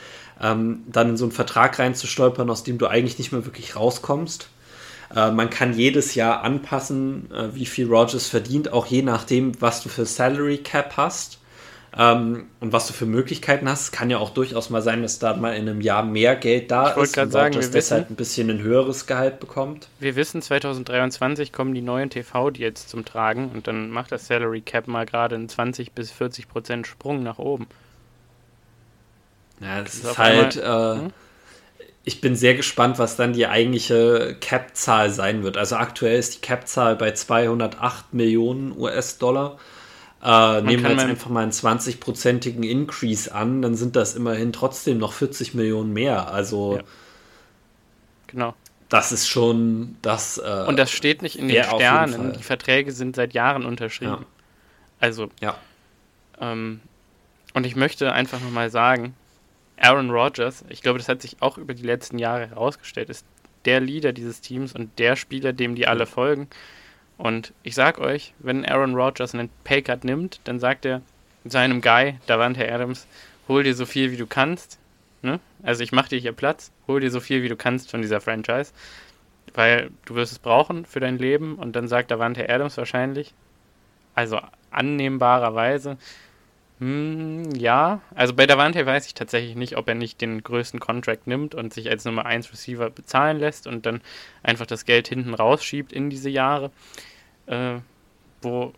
ähm, dann in so einen Vertrag reinzustolpern, aus dem du eigentlich nicht mehr wirklich rauskommst. Äh, man kann jedes Jahr anpassen, äh, wie viel Rogers verdient, auch je nachdem, was du für Salary Cap hast ähm, und was du für Möglichkeiten hast. Es kann ja auch durchaus mal sein, dass da mal in einem Jahr mehr Geld da ich ist und sagen, wir deshalb ein bisschen ein höheres Gehalt bekommt. Wir wissen, 2023 kommen die neuen TV-Deals zum Tragen und dann macht das Salary Cap mal gerade einen 20 bis 40 Prozent Sprung nach oben. Ja, das, das ist, ist halt. Einmal, äh, hm? Ich bin sehr gespannt, was dann die eigentliche Cap-Zahl sein wird. Also aktuell ist die Cap-Zahl bei 208 Millionen US-Dollar. Äh, nehmen wir jetzt einfach mal einen 20-prozentigen Increase an, dann sind das immerhin trotzdem noch 40 Millionen mehr. Also ja. genau. Das ist schon das. Äh, Und das steht nicht in den Sternen. Die Verträge sind seit Jahren unterschrieben. Ja. Also. Ja. Ähm, und ich möchte einfach nochmal sagen, Aaron Rodgers, ich glaube, das hat sich auch über die letzten Jahre herausgestellt, ist der Leader dieses Teams und der Spieler, dem die alle folgen. Und ich sag euch, wenn Aaron Rodgers einen Paycut nimmt, dann sagt er seinem Guy, Davante Adams, hol dir so viel wie du kannst. Ne? Also ich mach dir hier Platz, hol dir so viel wie du kannst von dieser Franchise, weil du wirst es brauchen für dein Leben. Und dann sagt Davante Adams wahrscheinlich, also annehmbarerweise, hm, ja, also bei Davante weiß ich tatsächlich nicht, ob er nicht den größten Contract nimmt und sich als Nummer 1 Receiver bezahlen lässt und dann einfach das Geld hinten rausschiebt in diese Jahre, äh, wo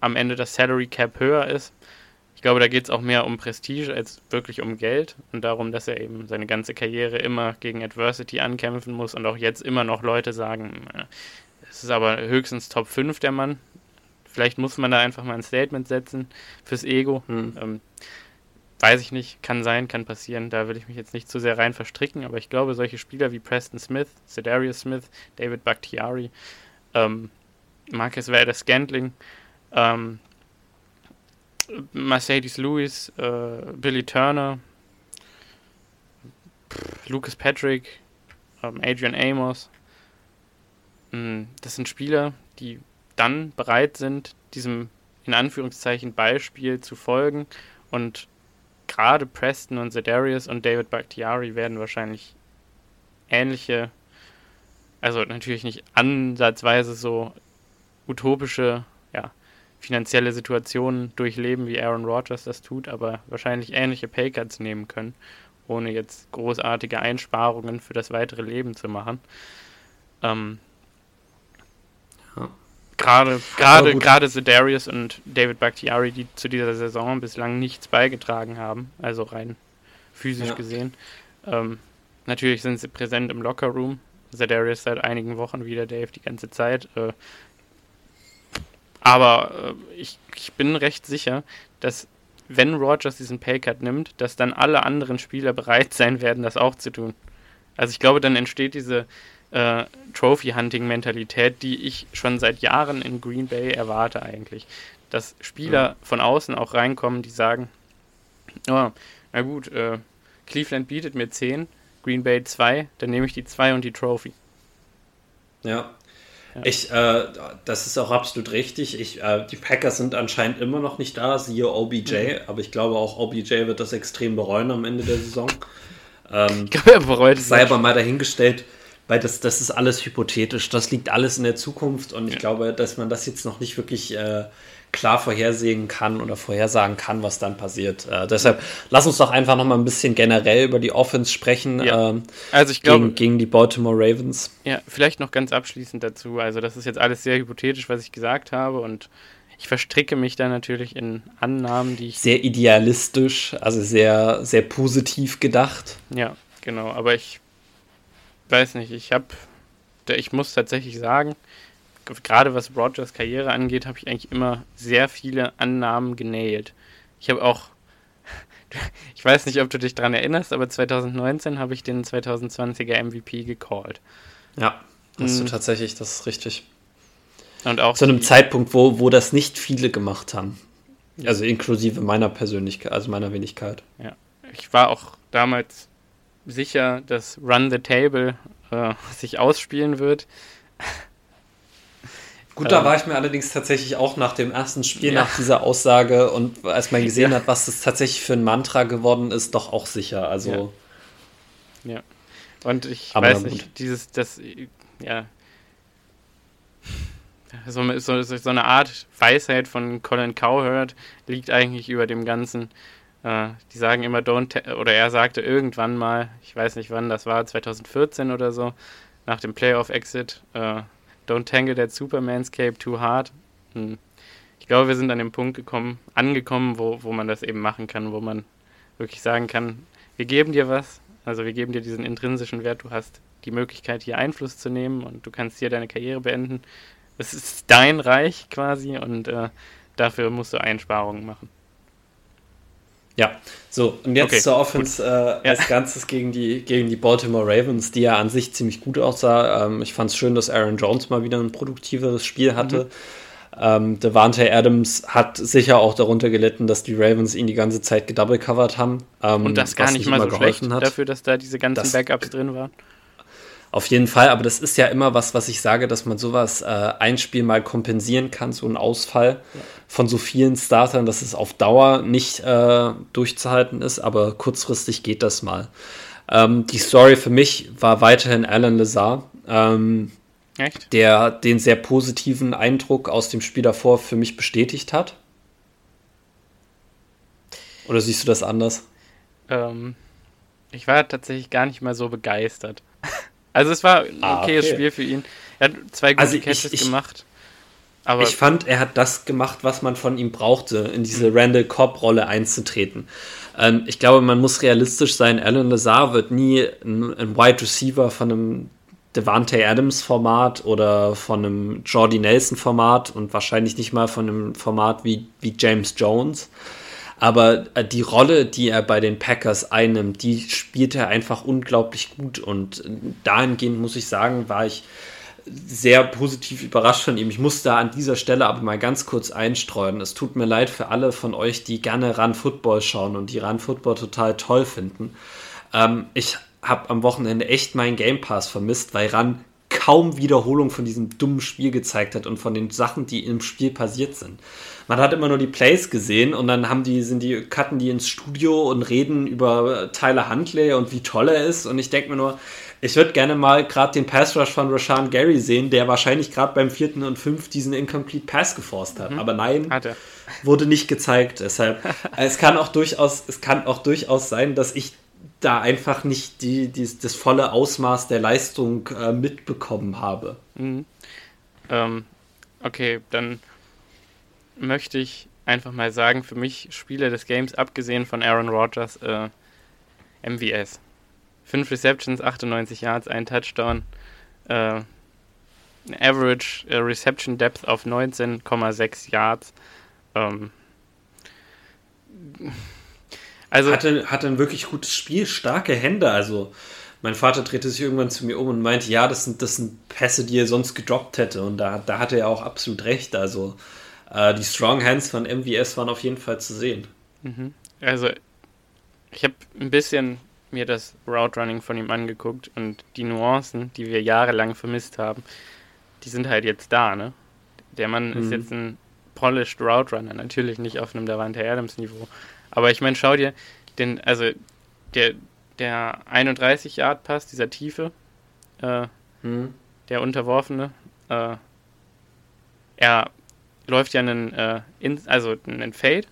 am Ende das Salary Cap höher ist. Ich glaube, da geht es auch mehr um Prestige als wirklich um Geld und darum, dass er eben seine ganze Karriere immer gegen Adversity ankämpfen muss und auch jetzt immer noch Leute sagen, äh, es ist aber höchstens Top 5 der Mann, Vielleicht muss man da einfach mal ein Statement setzen fürs Ego. Hm. Ähm, weiß ich nicht, kann sein, kann passieren. Da will ich mich jetzt nicht zu sehr rein verstricken, aber ich glaube, solche Spieler wie Preston Smith, Cedarius Smith, David Bakhtiari, ähm, Marcus Werder Scantling, ähm, Mercedes Lewis, äh, Billy Turner, Lucas Patrick, ähm, Adrian Amos. Hm, das sind Spieler, die dann bereit sind, diesem in Anführungszeichen Beispiel zu folgen. Und gerade Preston und Zedarius und David Bakhtiari werden wahrscheinlich ähnliche, also natürlich nicht ansatzweise so utopische, ja, finanzielle Situationen durchleben, wie Aaron Rodgers das tut, aber wahrscheinlich ähnliche Paycuts nehmen können, ohne jetzt großartige Einsparungen für das weitere Leben zu machen. Ähm, Gerade, gerade, gerade Zedarius und David Bakhtiari, die zu dieser Saison bislang nichts beigetragen haben, also rein physisch ja. gesehen. Ähm, natürlich sind sie präsent im Lockerroom. Zedarius seit einigen Wochen wieder, Dave die ganze Zeit. Äh, aber äh, ich, ich bin recht sicher, dass wenn Rogers diesen Paycut nimmt, dass dann alle anderen Spieler bereit sein werden, das auch zu tun. Also ich glaube, dann entsteht diese, äh, Trophy-Hunting-Mentalität, die ich schon seit Jahren in Green Bay erwarte eigentlich. Dass Spieler ja. von außen auch reinkommen, die sagen, oh, na gut, äh, Cleveland bietet mir 10, Green Bay 2, dann nehme ich die 2 und die Trophy. Ja. ja. Ich, äh, das ist auch absolut richtig. Ich, äh, die Packers sind anscheinend immer noch nicht da, siehe OBJ, mhm. aber ich glaube auch OBJ wird das extrem bereuen am Ende der Saison. Ähm, ich glaube, er bereut es. Sei aber mal dahingestellt, weil das, das ist alles hypothetisch, das liegt alles in der Zukunft und ich glaube, dass man das jetzt noch nicht wirklich äh, klar vorhersehen kann oder vorhersagen kann, was dann passiert. Äh, deshalb lass uns doch einfach noch mal ein bisschen generell über die Offense sprechen. Ja. Ähm, also ich glaube gegen, gegen, die Baltimore Ravens. Ja, vielleicht noch ganz abschließend dazu. Also das ist jetzt alles sehr hypothetisch, was ich gesagt habe und ich verstricke mich da natürlich in Annahmen, die ich sehr idealistisch, also sehr sehr positiv gedacht. Ja, genau. Aber ich weiß nicht, ich habe, ich muss tatsächlich sagen, gerade was Rogers Karriere angeht, habe ich eigentlich immer sehr viele Annahmen genäht. Ich habe auch, ich weiß nicht, ob du dich daran erinnerst, aber 2019 habe ich den 2020er MVP gecallt. Ja, hast hm. du tatsächlich, das ist richtig. Und auch zu einem Zeitpunkt, wo, wo das nicht viele gemacht haben. Also inklusive meiner Persönlichkeit, also meiner Wenigkeit. Ja, ich war auch damals sicher, dass Run the Table äh, sich ausspielen wird. Gut, da ähm, war ich mir allerdings tatsächlich auch nach dem ersten Spiel, ja. nach dieser Aussage und als man gesehen ja. hat, was das tatsächlich für ein Mantra geworden ist, doch auch sicher. Also. Ja. ja. Und ich Aber weiß nicht, dieses, das, ja. So, so, so eine Art Weisheit von Colin Cowherd liegt eigentlich über dem Ganzen. Äh, die sagen immer don't, oder er sagte irgendwann mal, ich weiß nicht wann das war, 2014 oder so, nach dem Playoff-Exit, äh, don't tangle that Superman's Cape too hard. Hm. Ich glaube, wir sind an dem Punkt gekommen, angekommen, wo, wo man das eben machen kann, wo man wirklich sagen kann, wir geben dir was, Also wir geben dir diesen intrinsischen Wert, du hast die Möglichkeit, hier Einfluss zu nehmen und du kannst hier deine Karriere beenden. Es ist dein Reich quasi und äh, dafür musst du Einsparungen machen. Ja, so, und jetzt okay, zur Offense äh, als ja. Ganzes gegen die, gegen die Baltimore Ravens, die ja an sich ziemlich gut aussah. Ähm, ich fand es schön, dass Aaron Jones mal wieder ein produktiveres Spiel hatte. Mhm. Ähm, Devante Adams hat sicher auch darunter gelitten, dass die Ravens ihn die ganze Zeit gedouble-covered haben. Ähm, und das gar nicht mal so schlecht hat. dafür, dass da diese ganzen das, Backups drin waren. Auf jeden Fall, aber das ist ja immer was, was ich sage, dass man sowas äh, ein Spiel mal kompensieren kann, so ein Ausfall ja. von so vielen Startern, dass es auf Dauer nicht äh, durchzuhalten ist, aber kurzfristig geht das mal. Ähm, die Story für mich war weiterhin Alan Lazar, ähm, der den sehr positiven Eindruck aus dem Spiel davor für mich bestätigt hat. Oder siehst du das anders? Ähm, ich war tatsächlich gar nicht mal so begeistert. Also es war ein ah, okayes okay. Spiel für ihn. Er hat zwei gute also Catches ich, gemacht. Aber ich fand, er hat das gemacht, was man von ihm brauchte, in diese mhm. Randall Cobb-Rolle einzutreten. Ähm, ich glaube, man muss realistisch sein. Alan Lazar wird nie ein, ein Wide Receiver von einem Devante Adams Format oder von einem Jordy Nelson Format und wahrscheinlich nicht mal von einem Format wie, wie James Jones. Aber äh, die Rolle, die er bei den Packers einnimmt, die spielt er einfach unglaublich gut. Und äh, dahingehend muss ich sagen, war ich sehr positiv überrascht von ihm. Ich muss da an dieser Stelle aber mal ganz kurz einstreuen. Es tut mir leid für alle von euch, die gerne Run Football schauen und die Run Football total toll finden. Ähm, ich habe am Wochenende echt meinen Game Pass vermisst, weil Run kaum Wiederholung von diesem dummen Spiel gezeigt hat und von den Sachen, die im Spiel passiert sind man hat immer nur die Plays gesehen und dann haben die, sind die, cutten die ins Studio und reden über Tyler Huntley und wie toll er ist. Und ich denke mir nur, ich würde gerne mal gerade den Pass Rush von Rashan Gary sehen, der wahrscheinlich gerade beim vierten und fünf diesen Incomplete Pass geforst hat. Mhm. Aber nein, wurde nicht gezeigt. Deshalb, es kann auch durchaus, es kann auch durchaus sein, dass ich da einfach nicht die, die das volle Ausmaß der Leistung äh, mitbekommen habe. Mhm. Ähm, okay, dann möchte ich einfach mal sagen, für mich Spieler des Games, abgesehen von Aaron Rodgers, äh, MVS. 5 Receptions, 98 Yards, ein Touchdown, äh, Average äh, Reception Depth auf 19,6 Yards. Ähm, also hatte, hatte ein wirklich gutes Spiel, starke Hände. Also mein Vater drehte sich irgendwann zu mir um und meinte, ja, das sind, das sind Pässe, die er sonst gedroppt hätte. Und da, da hatte er auch absolut recht. Also äh, die Strong Hands von MVS waren auf jeden Fall zu sehen. Mhm. Also, ich habe ein bisschen mir das Route Running von ihm angeguckt und die Nuancen, die wir jahrelang vermisst haben, die sind halt jetzt da, ne? Der Mann mhm. ist jetzt ein polished Route Runner, natürlich nicht auf einem Davante Adams Niveau. Aber ich meine, schau dir den, also der, der 31 Yard Pass, dieser Tiefe, äh, mhm. der unterworfene, äh, er läuft ja einen, äh, also einen Fade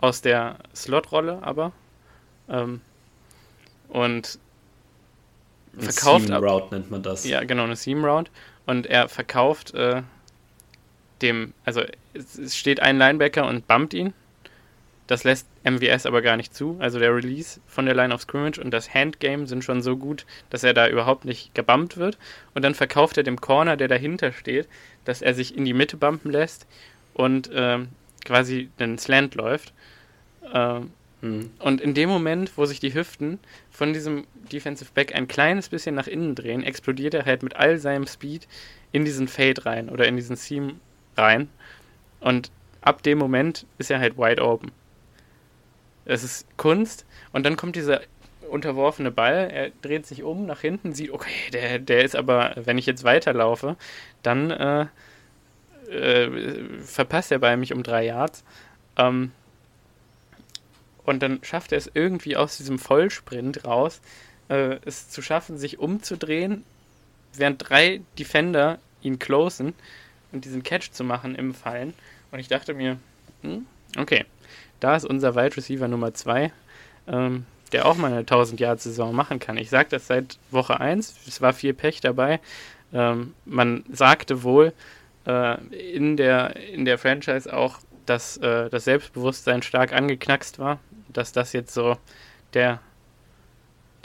aus der Slot-Rolle, aber ähm, und verkauft. Seam Route nennt man das. Ja, genau, eine Seam Route. Und er verkauft äh, dem, also es steht ein Linebacker und bumpt ihn. Das lässt MWS aber gar nicht zu. Also der Release von der Line of Scrimmage und das Handgame sind schon so gut, dass er da überhaupt nicht gebumpt wird. Und dann verkauft er dem Corner, der dahinter steht, dass er sich in die Mitte bumpen lässt und ähm, quasi einen Slant läuft. Hm. Und in dem Moment, wo sich die Hüften von diesem Defensive Back ein kleines bisschen nach innen drehen, explodiert er halt mit all seinem Speed in diesen Fade rein oder in diesen Seam rein. Und ab dem Moment ist er halt wide open. Es ist Kunst. Und dann kommt dieser unterworfene Ball, er dreht sich um nach hinten, sieht, okay, der, der ist aber, wenn ich jetzt weiterlaufe, dann äh, äh, verpasst er bei mich um drei Yards. Ähm, und dann schafft er es irgendwie aus diesem Vollsprint raus, äh, es zu schaffen, sich umzudrehen, während drei Defender ihn closen und diesen Catch zu machen im Fallen. Und ich dachte mir, hm, okay, da ist unser Wide Receiver Nummer zwei. Ähm, der auch mal eine 1000-Jahr-Saison machen kann. Ich sage das seit Woche 1, es war viel Pech dabei. Ähm, man sagte wohl äh, in, der, in der Franchise auch, dass äh, das Selbstbewusstsein stark angeknackst war, dass das jetzt so der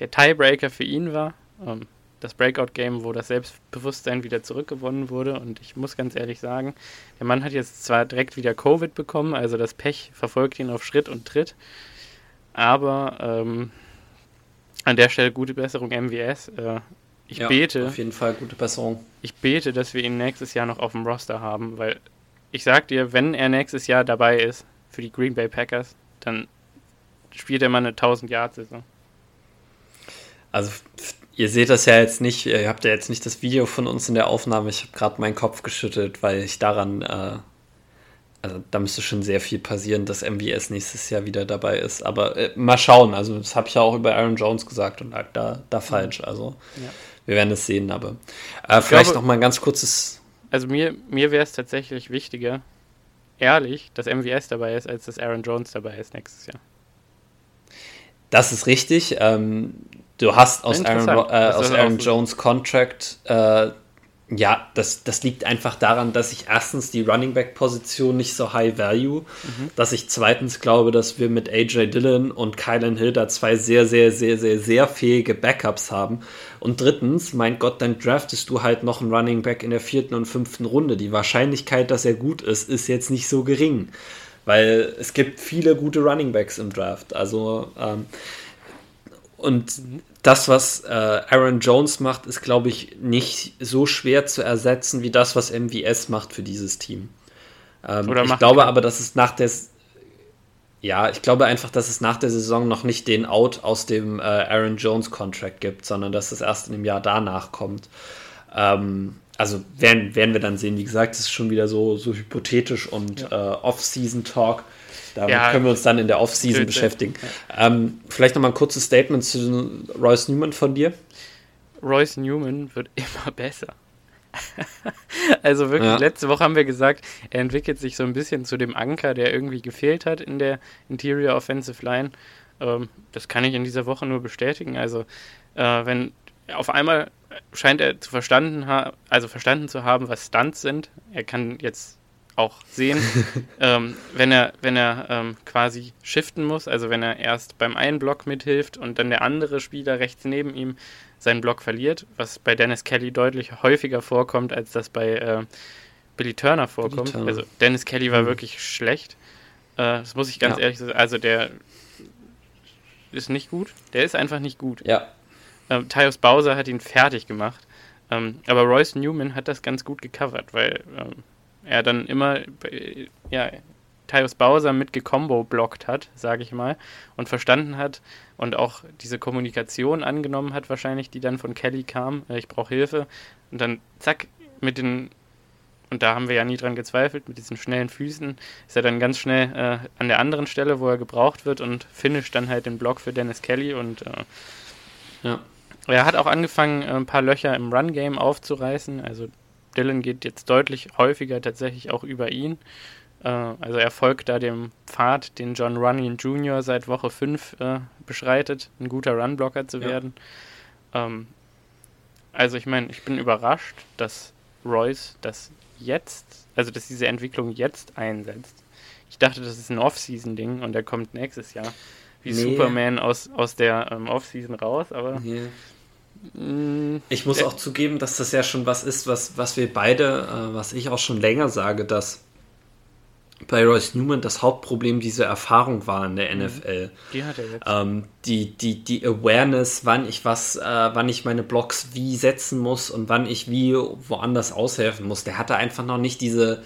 der Tiebreaker für ihn war. Ähm, das Breakout-Game, wo das Selbstbewusstsein wieder zurückgewonnen wurde. Und ich muss ganz ehrlich sagen, der Mann hat jetzt zwar direkt wieder Covid bekommen, also das Pech verfolgt ihn auf Schritt und Tritt. Aber ähm, an der Stelle gute Besserung MWS. Äh, ich ja, bete. Auf jeden Fall gute Besserung. Ich bete, dass wir ihn nächstes Jahr noch auf dem Roster haben, weil ich sag dir, wenn er nächstes Jahr dabei ist für die Green Bay Packers, dann spielt er mal eine 1000 Yard Saison. Also ihr seht das ja jetzt nicht, ihr habt ja jetzt nicht das Video von uns in der Aufnahme. Ich habe gerade meinen Kopf geschüttelt, weil ich daran, äh, also da müsste schon sehr viel passieren, dass MVS nächstes Jahr wieder dabei ist. Aber äh, mal schauen. Also das habe ich ja auch über Aaron Jones gesagt und lag da, da falsch. Also ja. wir werden es sehen. Aber äh, vielleicht glaube, noch mal ein ganz kurzes. Also mir, mir wäre es tatsächlich wichtiger, ehrlich, dass MVS dabei ist, als dass Aaron Jones dabei ist nächstes Jahr. Das ist richtig. Ähm, du hast aus Aaron, äh, aus Aaron Jones Contract, äh, ja, das, das liegt einfach daran, dass ich erstens die Running Back Position nicht so high value, mhm. dass ich zweitens glaube, dass wir mit AJ Dillon und Kylan Hill da zwei sehr, sehr, sehr, sehr, sehr fähige Backups haben. Und drittens, mein Gott, dann draftest du halt noch einen Running Back in der vierten und fünften Runde. Die Wahrscheinlichkeit, dass er gut ist, ist jetzt nicht so gering. Weil es gibt viele gute Running Backs im Draft. Also, ähm, und das, was äh, Aaron Jones macht, ist, glaube ich, nicht so schwer zu ersetzen wie das, was MVS macht für dieses Team. Ähm, ich glaube aber, dass es nach der ja, ich glaube einfach, dass es nach der Saison noch nicht den Out aus dem äh, Aaron Jones Contract gibt, sondern dass es erst in dem Jahr danach kommt. Ähm, also werden, werden wir dann sehen. Wie gesagt, es ist schon wieder so, so hypothetisch und ja. äh, Off-Season-Talk. Damit ja, können wir uns dann in der Off-Season beschäftigen. Ja. Ähm, vielleicht noch mal ein kurzes Statement zu Royce Newman von dir. Royce Newman wird immer besser. also wirklich, ja. letzte Woche haben wir gesagt, er entwickelt sich so ein bisschen zu dem Anker, der irgendwie gefehlt hat in der Interior Offensive Line. Ähm, das kann ich in dieser Woche nur bestätigen. Also, äh, wenn auf einmal scheint er zu verstanden, also verstanden zu haben, was Stunts sind. Er kann jetzt auch sehen, ähm, wenn er, wenn er ähm, quasi shiften muss, also wenn er erst beim einen Block mithilft und dann der andere Spieler rechts neben ihm seinen Block verliert, was bei Dennis Kelly deutlich häufiger vorkommt, als das bei äh, Billy Turner vorkommt. Billy Turner. Also Dennis Kelly war mhm. wirklich schlecht. Äh, das muss ich ganz ja. ehrlich sagen. Also der ist nicht gut. Der ist einfach nicht gut. Ja. Ähm, Tyus Bowser hat ihn fertig gemacht. Ähm, aber Royce Newman hat das ganz gut gecovert, weil ähm, er dann immer ja, Tyus Bowser mit gecombo blockt hat, sage ich mal, und verstanden hat und auch diese Kommunikation angenommen hat, wahrscheinlich, die dann von Kelly kam, äh, ich brauche Hilfe. Und dann zack, mit den, und da haben wir ja nie dran gezweifelt, mit diesen schnellen Füßen ist er dann ganz schnell äh, an der anderen Stelle, wo er gebraucht wird und finisht dann halt den Block für Dennis Kelly und äh, ja. Er hat auch angefangen, äh, ein paar Löcher im Run-Game aufzureißen. Also Dylan geht jetzt deutlich häufiger tatsächlich auch über ihn. Äh, also er folgt da dem Pfad, den John Runyon Jr. seit Woche 5 äh, beschreitet, ein guter Runblocker zu werden. Ja. Ähm, also ich meine, ich bin überrascht, dass Royce das jetzt, also dass diese Entwicklung jetzt einsetzt. Ich dachte, das ist ein Off-Season-Ding und er kommt nächstes Jahr wie nee. Superman aus, aus der ähm, Off-Season raus, aber nee. Ich muss auch zugeben, dass das ja schon was ist, was, was wir beide, äh, was ich auch schon länger sage, dass bei Royce Newman das Hauptproblem diese Erfahrung war in der mhm. NFL. Die hat er jetzt. Ähm, die, die, die Awareness, wann ich was, äh, wann ich meine Blocks wie setzen muss und wann ich wie woanders aushelfen muss. Der hatte einfach noch nicht diese,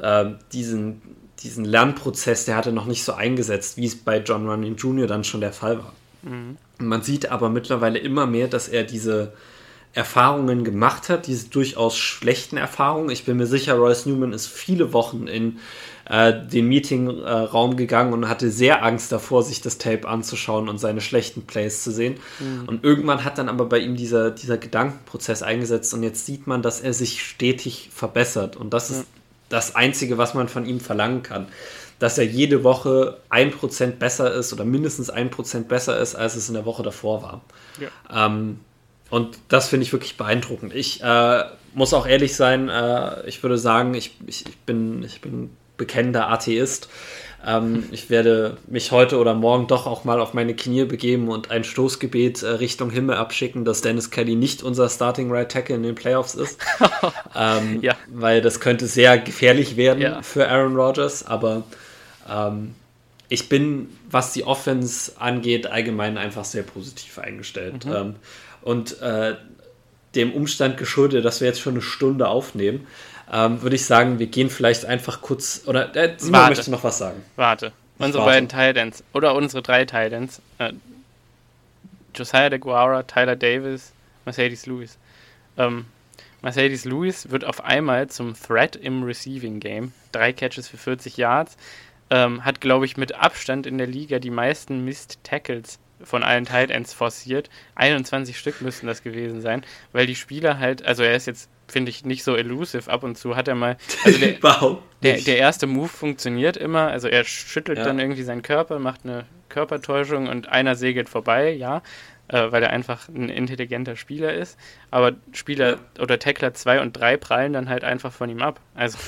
äh, diesen, diesen Lernprozess, der hatte noch nicht so eingesetzt, wie es bei John Running Jr. dann schon der Fall war. Mhm. Man sieht aber mittlerweile immer mehr, dass er diese Erfahrungen gemacht hat, diese durchaus schlechten Erfahrungen. Ich bin mir sicher, Royce Newman ist viele Wochen in äh, den Meetingraum äh, gegangen und hatte sehr Angst davor, sich das Tape anzuschauen und seine schlechten Plays zu sehen. Mhm. Und irgendwann hat dann aber bei ihm dieser, dieser Gedankenprozess eingesetzt und jetzt sieht man, dass er sich stetig verbessert. Und das ist mhm. das Einzige, was man von ihm verlangen kann dass er jede Woche ein Prozent besser ist oder mindestens ein Prozent besser ist, als es in der Woche davor war. Ja. Ähm, und das finde ich wirklich beeindruckend. Ich äh, muss auch ehrlich sein, äh, ich würde sagen, ich, ich, ich, bin, ich bin bekennender Atheist. Ähm, ich werde mich heute oder morgen doch auch mal auf meine Knie begeben und ein Stoßgebet äh, Richtung Himmel abschicken, dass Dennis Kelly nicht unser Starting Right Tackle in den Playoffs ist. ähm, ja. Weil das könnte sehr gefährlich werden ja. für Aaron Rodgers. Aber ähm, ich bin, was die Offense angeht, allgemein einfach sehr positiv eingestellt. Mhm. Ähm, und äh, dem Umstand geschuldet, dass wir jetzt schon eine Stunde aufnehmen, ähm, würde ich sagen, wir gehen vielleicht einfach kurz. Oder äh, Simon warte, möchte noch was sagen. Warte. Unsere warte. beiden Titans oder unsere drei Titans. Äh, Josiah de Guara, Tyler Davis, Mercedes Lewis. Ähm, Mercedes Lewis wird auf einmal zum Threat im Receiving Game. Drei Catches für 40 Yards. Ähm, hat, glaube ich, mit Abstand in der Liga die meisten Missed Tackles von allen Tight Ends forciert. 21 Stück müssten das gewesen sein, weil die Spieler halt, also er ist jetzt finde ich, nicht so elusive. Ab und zu hat er mal. Also der, der, der, erste Move funktioniert immer. Also er schüttelt ja. dann irgendwie seinen Körper, macht eine Körpertäuschung und einer segelt vorbei, ja. Äh, weil er einfach ein intelligenter Spieler ist. Aber Spieler ja. oder Tackler 2 und 3 prallen dann halt einfach von ihm ab. Also.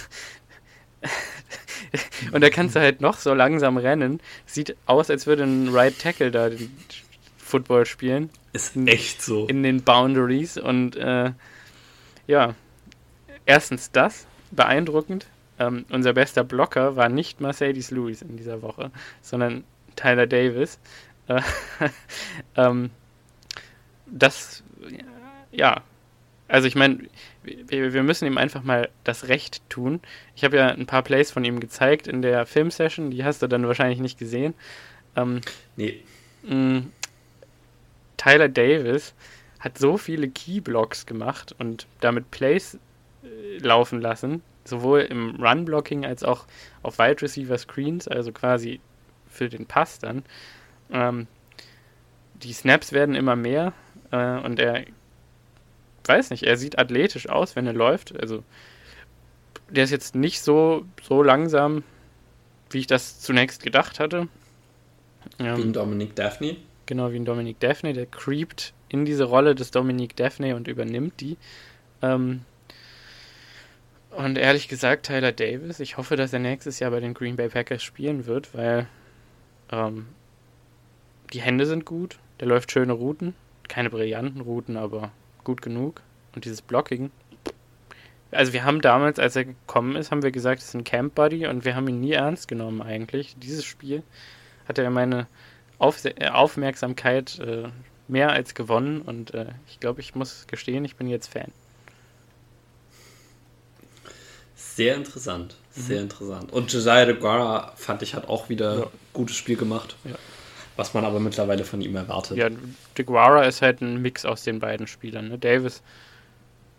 und da kannst du halt noch so langsam rennen. Sieht aus, als würde ein Right Tackle da den Football spielen. Ist echt so. In den Boundaries und äh, ja, erstens das, beeindruckend. Ähm, unser bester Blocker war nicht Mercedes Lewis in dieser Woche, sondern Tyler Davis. Äh, ähm, das, ja, also ich meine, wir, wir, müssen ihm einfach mal das Recht tun. Ich habe ja ein paar Plays von ihm gezeigt in der Filmsession, die hast du dann wahrscheinlich nicht gesehen. Ähm, nee. Mh, Tyler Davis hat so viele Keyblocks gemacht und damit Plays äh, laufen lassen, sowohl im Run-Blocking als auch auf Wide Receiver Screens, also quasi für den Pass dann. Ähm, die Snaps werden immer mehr äh, und er, weiß nicht, er sieht athletisch aus, wenn er läuft. Also der ist jetzt nicht so, so langsam, wie ich das zunächst gedacht hatte. Ähm, wie ein Dominic Daphne? Genau, wie ein Dominic Daphne, der creept in diese Rolle des Dominique Daphne und übernimmt die. Ähm, und ehrlich gesagt, Tyler Davis, ich hoffe, dass er nächstes Jahr bei den Green Bay Packers spielen wird, weil ähm, die Hände sind gut, der läuft schöne Routen, keine brillanten Routen, aber gut genug. Und dieses Blocking. Also wir haben damals, als er gekommen ist, haben wir gesagt, es ist ein Camp Buddy und wir haben ihn nie ernst genommen eigentlich. Dieses Spiel hat er meine Auf Aufmerksamkeit äh, mehr als gewonnen und äh, ich glaube, ich muss gestehen, ich bin jetzt Fan. Sehr interessant, sehr mhm. interessant. Und Josiah de Guara fand ich hat auch wieder ja. gutes Spiel gemacht. Ja. Was man aber mittlerweile von ihm erwartet. Ja, de Guara ist halt ein Mix aus den beiden Spielern. Ne? Davis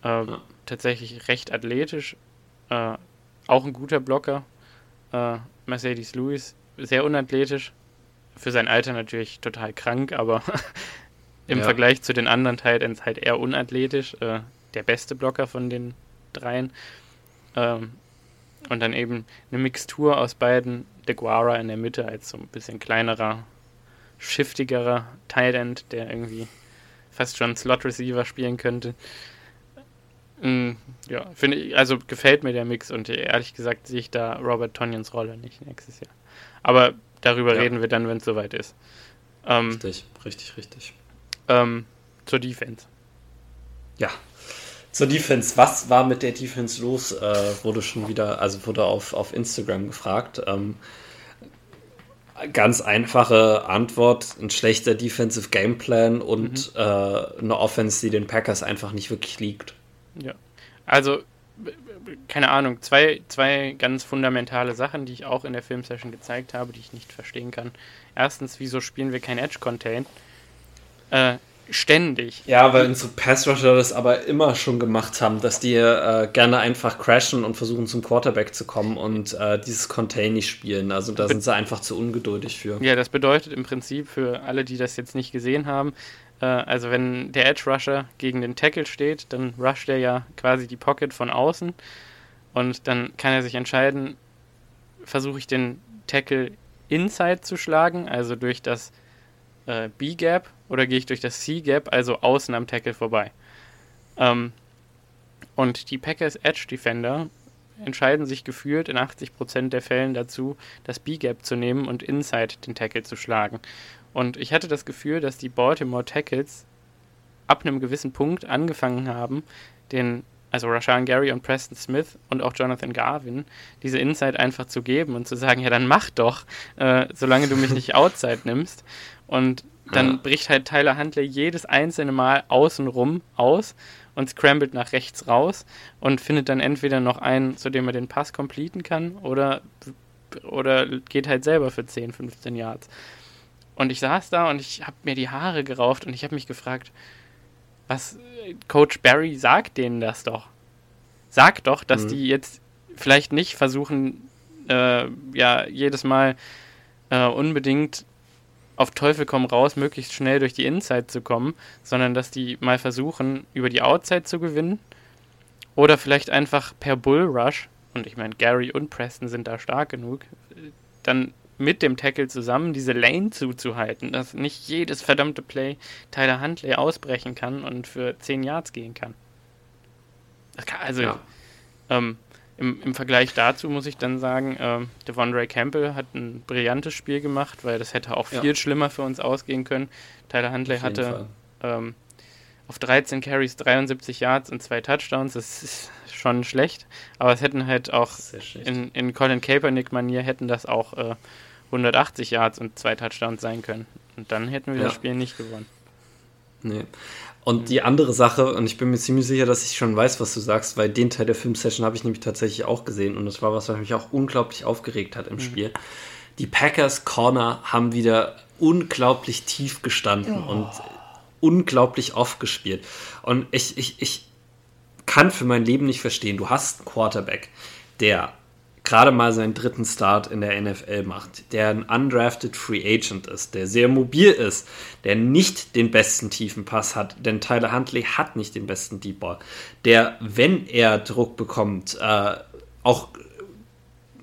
äh, ja. tatsächlich recht athletisch, äh, auch ein guter Blocker. Äh, Mercedes Lewis sehr unathletisch. Für sein Alter natürlich total krank, aber im ja. Vergleich zu den anderen Tight Ends halt eher unathletisch. Äh, der beste Blocker von den dreien. Ähm, und dann eben eine Mixtur aus beiden. De Guara in der Mitte als so ein bisschen kleinerer, shiftigerer Tight End, der irgendwie fast schon Slot Receiver spielen könnte. Mm, ja, finde ich, also gefällt mir der Mix und ehrlich gesagt sehe ich da Robert Tonyans Rolle nicht nächstes Jahr. Aber darüber ja. reden wir dann, wenn es soweit ist. Ähm, richtig, richtig, richtig. Ähm, zur Defense. Ja. Zur Defense. Was war mit der Defense los? Äh, wurde schon wieder, also wurde auf, auf Instagram gefragt. Ähm, ganz einfache Antwort: ein schlechter Defensive Gameplan und mhm. äh, eine Offense, die den Packers einfach nicht wirklich liegt. Ja. Also, keine Ahnung, zwei, zwei ganz fundamentale Sachen, die ich auch in der Filmsession gezeigt habe, die ich nicht verstehen kann. Erstens, wieso spielen wir kein Edge-Contain? Äh, ständig. Ja, weil unsere Pass-Rusher das aber immer schon gemacht haben, dass die äh, gerne einfach crashen und versuchen zum Quarterback zu kommen und äh, dieses Contain nicht spielen. Also da sind sie einfach zu ungeduldig für. Ja, das bedeutet im Prinzip für alle, die das jetzt nicht gesehen haben, äh, also wenn der Edge Rusher gegen den Tackle steht, dann rusht er ja quasi die Pocket von außen und dann kann er sich entscheiden, versuche ich den Tackle inside zu schlagen, also durch das äh, B-Gap oder gehe ich durch das C-Gap, also außen am Tackle vorbei. Ähm, und die Packers Edge Defender entscheiden sich gefühlt in 80% der Fällen dazu, das B-Gap zu nehmen und inside den Tackle zu schlagen. Und ich hatte das Gefühl, dass die Baltimore Tackles ab einem gewissen Punkt angefangen haben, den, also Rashan Gary und Preston Smith und auch Jonathan Garvin, diese Inside einfach zu geben und zu sagen, ja, dann mach doch, äh, solange du mich nicht outside nimmst. Und dann ja. bricht halt Tyler Huntley jedes einzelne Mal außenrum aus und scrambled nach rechts raus und findet dann entweder noch einen, zu dem er den Pass completen kann oder, oder geht halt selber für 10, 15 Yards. Und ich saß da und ich habe mir die Haare gerauft und ich habe mich gefragt, was Coach Barry sagt denen das doch. Sagt doch, dass mhm. die jetzt vielleicht nicht versuchen, äh, ja, jedes Mal äh, unbedingt auf Teufel komm raus, möglichst schnell durch die Inside zu kommen, sondern dass die mal versuchen, über die Outside zu gewinnen. Oder vielleicht einfach per Bullrush, und ich meine, Gary und Preston sind da stark genug, dann mit dem Tackle zusammen diese Lane zuzuhalten, dass nicht jedes verdammte Play Tyler Huntley ausbrechen kann und für 10 Yards gehen kann. kann also, ja. ähm, im, Im Vergleich dazu muss ich dann sagen, äh, Devondre Campbell hat ein brillantes Spiel gemacht, weil das hätte auch viel ja. schlimmer für uns ausgehen können. Tyler Huntley hatte ähm, auf 13 Carries 73 Yards und zwei Touchdowns. Das ist schon schlecht, aber es hätten halt auch in, in Colin Kaepernick-Manier hätten das auch äh, 180 Yards und zwei Touchdowns sein können. Und dann hätten wir ja. das Spiel nicht gewonnen. Nee. Und die andere Sache, und ich bin mir ziemlich sicher, dass ich schon weiß, was du sagst, weil den Teil der Filmsession habe ich nämlich tatsächlich auch gesehen und das war was, was mich auch unglaublich aufgeregt hat im mhm. Spiel. Die Packers Corner haben wieder unglaublich tief gestanden oh. und unglaublich oft gespielt. Und ich, ich, ich kann für mein Leben nicht verstehen, du hast einen Quarterback, der gerade mal seinen dritten Start in der NFL macht, der ein undrafted Free Agent ist, der sehr mobil ist, der nicht den besten tiefen Pass hat, denn Tyler Huntley hat nicht den besten Deep Ball, der, wenn er Druck bekommt, äh, auch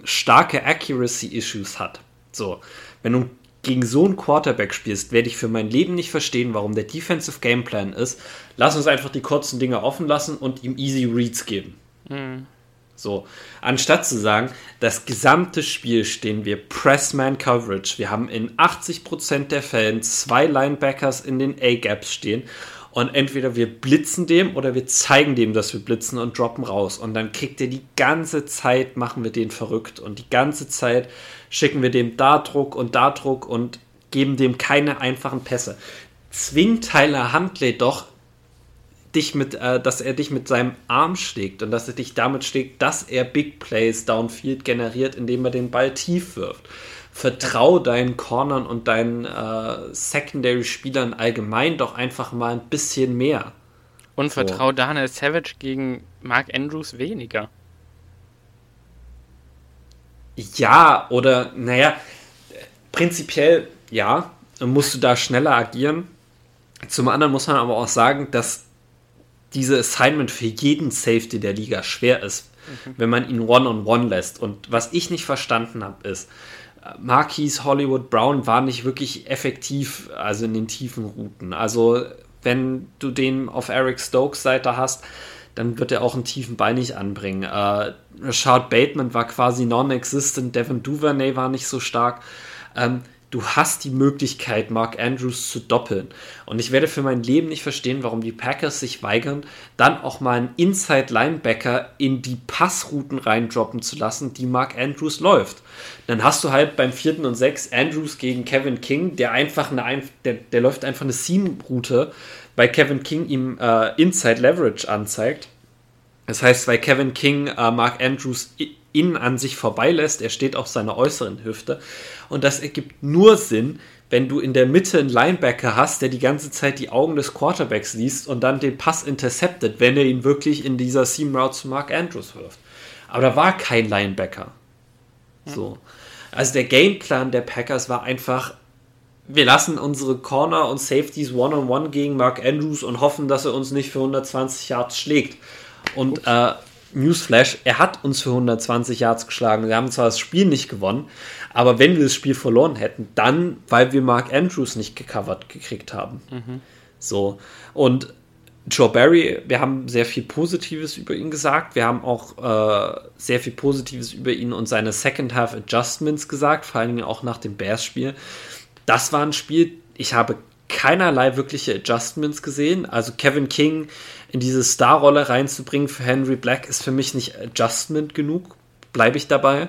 starke Accuracy-Issues hat. So, wenn du gegen so einen Quarterback spielst, werde ich für mein Leben nicht verstehen, warum der Defensive Gameplan ist, lass uns einfach die kurzen Dinge offen lassen und ihm easy Reads geben. Mhm. So, anstatt zu sagen, das gesamte Spiel stehen wir Pressman Coverage. Wir haben in 80% der Fällen zwei Linebackers in den A-Gaps stehen und entweder wir blitzen dem oder wir zeigen dem, dass wir blitzen und droppen raus. Und dann kriegt er die ganze Zeit, machen wir den verrückt und die ganze Zeit schicken wir dem da Druck und da Druck und geben dem keine einfachen Pässe. Zwingt Tyler Huntley doch dich mit, äh, dass er dich mit seinem Arm schlägt und dass er dich damit schlägt, dass er Big Plays downfield generiert, indem er den Ball tief wirft. Vertrau deinen Cornern und deinen äh, Secondary-Spielern allgemein doch einfach mal ein bisschen mehr. Und so. vertrau Daniel Savage gegen Mark Andrews weniger. Ja, oder naja, prinzipiell ja, musst du da schneller agieren. Zum anderen muss man aber auch sagen, dass diese Assignment für jeden Safety der Liga schwer ist, mhm. wenn man ihn One-on-One -on -one lässt. Und was ich nicht verstanden habe, ist, Marquise Hollywood Brown war nicht wirklich effektiv, also in den tiefen Routen. Also, wenn du den auf Eric Stokes Seite hast, dann wird er auch einen tiefen Ball nicht anbringen. Äh, Rashad Bateman war quasi non-existent, Devin Duvernay war nicht so stark. Ähm, du hast die Möglichkeit, Mark Andrews zu doppeln. Und ich werde für mein Leben nicht verstehen, warum die Packers sich weigern, dann auch mal einen Inside-Linebacker in die Passrouten reindroppen zu lassen, die Mark Andrews läuft. Dann hast du halt beim vierten und sechs Andrews gegen Kevin King, der einfach eine, der, der läuft einfach eine Seam-Route, weil Kevin King ihm äh, Inside Leverage anzeigt. Das heißt, weil Kevin King äh, Mark Andrews innen an sich vorbeilässt, er steht auf seiner äußeren Hüfte. Und das ergibt nur Sinn, wenn du in der Mitte einen Linebacker hast, der die ganze Zeit die Augen des Quarterbacks liest und dann den Pass interceptet, wenn er ihn wirklich in dieser Seam Route zu Mark Andrews wirft. Aber da war kein Linebacker. So. Also der Gameplan der Packers war einfach, wir lassen unsere Corner und Safeties one-on-one -on -one gegen Mark Andrews und hoffen, dass er uns nicht für 120 Yards schlägt. Und äh, Newsflash, er hat uns für 120 Yards geschlagen. Wir haben zwar das Spiel nicht gewonnen, aber wenn wir das Spiel verloren hätten, dann, weil wir Mark Andrews nicht gecovert gekriegt haben. Mhm. So. Und Joe Barry, wir haben sehr viel Positives über ihn gesagt. Wir haben auch äh, sehr viel Positives über ihn und seine Second Half Adjustments gesagt, vor allem auch nach dem Bears-Spiel. Das war ein Spiel, ich habe keinerlei wirkliche Adjustments gesehen. Also Kevin King in diese Starrolle reinzubringen für Henry Black ist für mich nicht Adjustment genug. Bleibe ich dabei.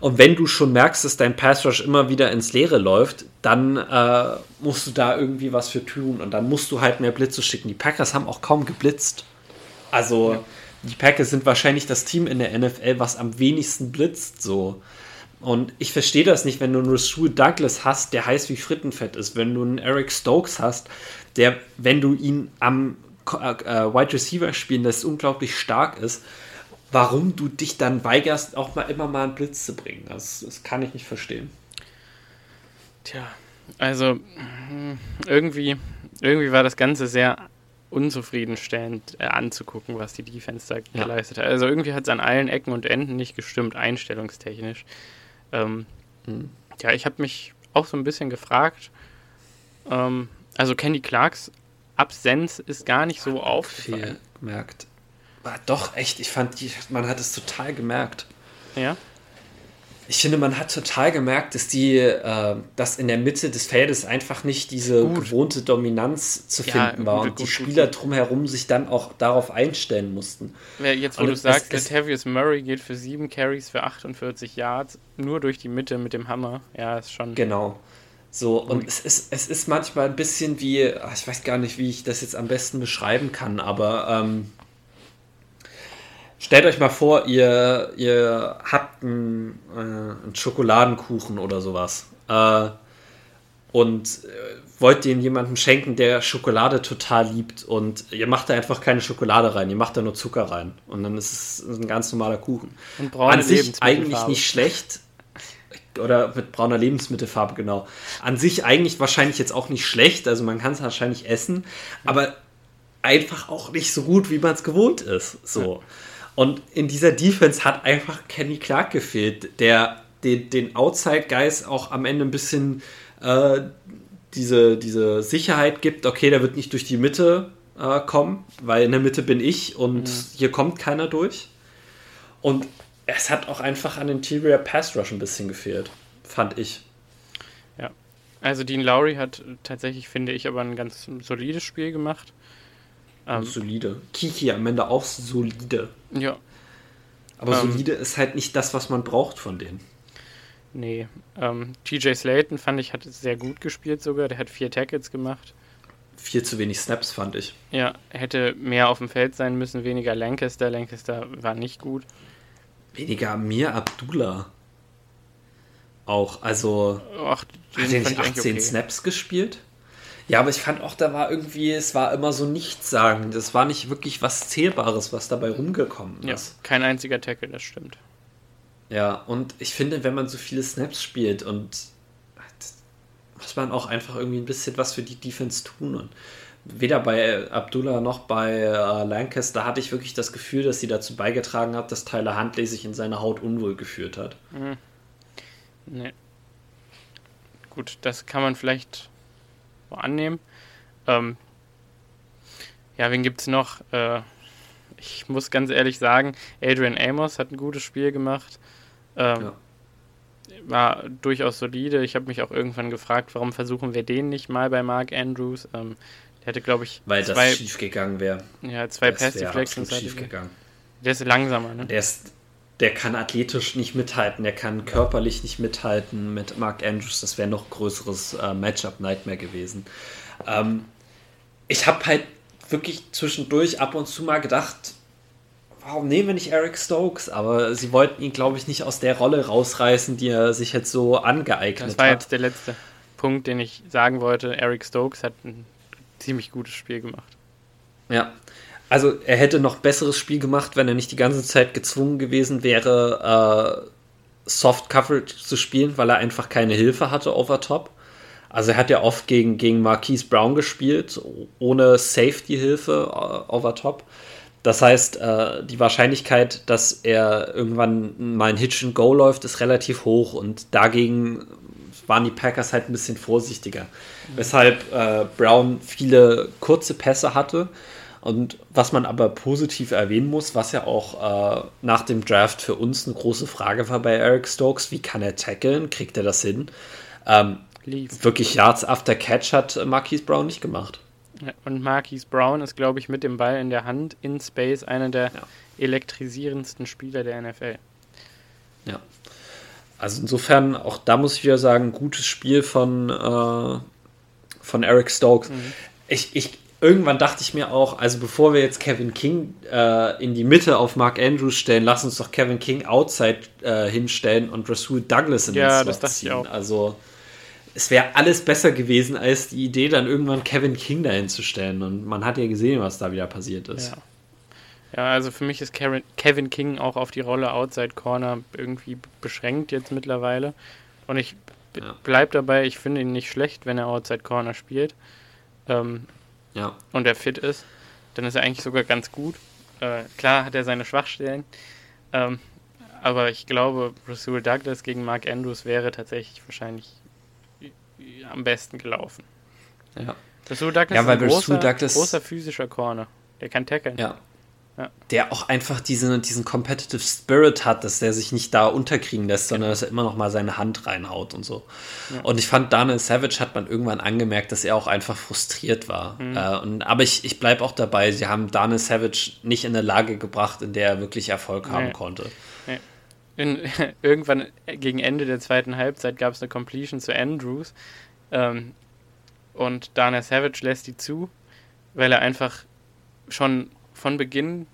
Und wenn du schon merkst, dass dein Pass Rush immer wieder ins Leere läuft, dann äh, musst du da irgendwie was für tun und dann musst du halt mehr Blitze schicken. Die Packers haben auch kaum geblitzt. Also ja. die Packers sind wahrscheinlich das Team in der NFL, was am wenigsten blitzt. So. Und ich verstehe das nicht, wenn du einen Rasul Douglas hast, der heiß wie Frittenfett ist, wenn du einen Eric Stokes hast, der, wenn du ihn am Wide Receiver spielen lässt, unglaublich stark ist, warum du dich dann weigerst, auch mal immer mal einen Blitz zu bringen. Das, das kann ich nicht verstehen. Tja, also irgendwie, irgendwie war das Ganze sehr unzufriedenstellend äh, anzugucken, was die Defense da ja. geleistet hat. Also irgendwie hat es an allen Ecken und Enden nicht gestimmt, einstellungstechnisch. Ähm, hm. Ja, ich habe mich auch so ein bisschen gefragt. Ähm, also Candy Clarks Absenz ist gar nicht so aufgefallen. gemerkt. War doch echt, ich fand, man hat es total gemerkt. Ja. Ich finde, man hat total gemerkt, dass die, äh, dass in der Mitte des Feldes einfach nicht diese gut. gewohnte Dominanz zu ja, finden war gut, und gut, die Spieler drumherum sich dann auch darauf einstellen mussten. Ja, jetzt, wo und du sagst, Latavius Murray geht für sieben Carries für 48 Yards nur durch die Mitte mit dem Hammer. Ja, ist schon. Genau. So, und es ist, es ist manchmal ein bisschen wie, ich weiß gar nicht, wie ich das jetzt am besten beschreiben kann, aber ähm, Stellt euch mal vor, ihr, ihr habt einen, äh, einen Schokoladenkuchen oder sowas äh, und äh, wollt den jemandem schenken, der Schokolade total liebt und ihr macht da einfach keine Schokolade rein, ihr macht da nur Zucker rein und dann ist es ein ganz normaler Kuchen. Und braune An sich eigentlich nicht schlecht oder mit brauner Lebensmittelfarbe, genau. An sich eigentlich wahrscheinlich jetzt auch nicht schlecht, also man kann es wahrscheinlich essen, aber einfach auch nicht so gut, wie man es gewohnt ist. So. Und in dieser Defense hat einfach Kenny Clark gefehlt, der den, den Outside-Guys auch am Ende ein bisschen äh, diese, diese Sicherheit gibt, okay, der wird nicht durch die Mitte äh, kommen, weil in der Mitte bin ich und mhm. hier kommt keiner durch. Und es hat auch einfach an Interior Pass Rush ein bisschen gefehlt, fand ich. Ja, also Dean Lowry hat tatsächlich, finde ich, aber ein ganz solides Spiel gemacht. Ähm, solide. Kiki am Ende auch solide. Ja. Aber ähm, solide ist halt nicht das, was man braucht von denen. Nee. Ähm, TJ Slayton fand ich, hat sehr gut gespielt sogar. Der hat vier Tackles gemacht. Viel zu wenig Snaps, fand ich. Ja, hätte mehr auf dem Feld sein müssen, weniger Lancaster. Lancaster war nicht gut. Weniger Mir Abdullah. Auch, also. Ach, hat er nicht 18 okay. Snaps gespielt? Ja, aber ich fand auch, da war irgendwie, es war immer so nichtssagend. Es war nicht wirklich was Zählbares, was dabei rumgekommen ist. Ja, kein einziger Tackle, das stimmt. Ja, und ich finde, wenn man so viele Snaps spielt und muss man auch einfach irgendwie ein bisschen was für die Defense tun. Und weder bei Abdullah noch bei äh, Lancaster hatte ich wirklich das Gefühl, dass sie dazu beigetragen hat, dass Tyler Huntley sich in seiner Haut unwohl gefühlt hat. Mhm. Nee. Gut, das kann man vielleicht annehmen. Ähm, ja, wen gibt es noch? Äh, ich muss ganz ehrlich sagen, Adrian Amos hat ein gutes Spiel gemacht. Ähm, ja. War durchaus solide. Ich habe mich auch irgendwann gefragt, warum versuchen wir den nicht mal bei Mark Andrews? Ähm, der hätte, glaube ich, weil zwei, das schief gegangen wäre. Ja, zwei Pass Deflections. schief gegangen. Der ist langsamer, ne? Der ist der kann athletisch nicht mithalten, der kann körperlich nicht mithalten mit Mark Andrews. Das wäre noch größeres äh, Matchup-Nightmare gewesen. Ähm, ich habe halt wirklich zwischendurch ab und zu mal gedacht, warum nehmen wir nicht Eric Stokes? Aber sie wollten ihn, glaube ich, nicht aus der Rolle rausreißen, die er sich jetzt so angeeignet hat. Das war hat. jetzt der letzte Punkt, den ich sagen wollte. Eric Stokes hat ein ziemlich gutes Spiel gemacht. Ja, also er hätte noch besseres Spiel gemacht, wenn er nicht die ganze Zeit gezwungen gewesen wäre, äh, Soft Coverage zu spielen, weil er einfach keine Hilfe hatte over top. Also er hat ja oft gegen, gegen Marquise Brown gespielt, ohne Safety-Hilfe äh, over top. Das heißt, äh, die Wahrscheinlichkeit, dass er irgendwann mal ein Hitch and Go läuft, ist relativ hoch und dagegen waren die Packers halt ein bisschen vorsichtiger. Mhm. Weshalb äh, Brown viele kurze Pässe hatte Und was man aber positiv erwähnen muss, was ja auch äh, nach dem Draft für uns eine große Frage war bei Eric Stokes, wie kann er tackeln? Kriegt er das hin? Ähm, wirklich Yards after Catch hat Marquise Brown nicht gemacht. Ja, und Marquise Brown ist, glaube ich, mit dem Ball in der Hand in Space einer der ja. elektrisierendsten Spieler der NFL. Ja. Also insofern, auch da muss ich wieder sagen, gutes Spiel von, äh, von Eric Stokes. Mhm. Ich, ich, irgendwann dachte ich mir auch, also bevor wir jetzt Kevin King äh, in die Mitte auf Mark Andrews stellen, lass uns doch Kevin King outside äh, hinstellen und Rasul Douglas in ja, den Slot das ziehen. Also es wäre alles besser gewesen, als die Idee, dann irgendwann Kevin King dahin zu stellen. Und man hat ja gesehen, was da wieder passiert ist. Ja. Ja, also für mich ist Kevin King auch auf die Rolle Outside Corner irgendwie beschränkt jetzt mittlerweile. Und ich ja. bleib dabei, ich finde ihn nicht schlecht, wenn er Outside Corner spielt. Ähm, ja. Und er fit ist. Dann ist er eigentlich sogar ganz gut. Äh, klar hat er seine Schwachstellen. Ähm, aber ich glaube, Rasul Douglas gegen Mark Andrews wäre tatsächlich wahrscheinlich am besten gelaufen. Ja. Rasul Douglas ja, weil ist ein großer, Douglas großer physischer Corner. Der kann tackeln. Ja. Ja. Der auch einfach diesen, diesen Competitive Spirit hat, dass der sich nicht da unterkriegen lässt, sondern dass er immer noch mal seine Hand reinhaut und so. Ja. Und ich fand, Daniel Savage hat man irgendwann angemerkt, dass er auch einfach frustriert war. Mhm. Äh, und, aber ich, ich bleibe auch dabei, sie haben Daniel Savage nicht in eine Lage gebracht, in der er wirklich Erfolg nee. haben konnte. Nee. In, irgendwann gegen Ende der zweiten Halbzeit gab es eine Completion zu Andrews. Ähm, und Daniel Savage lässt die zu, weil er einfach schon von Beginn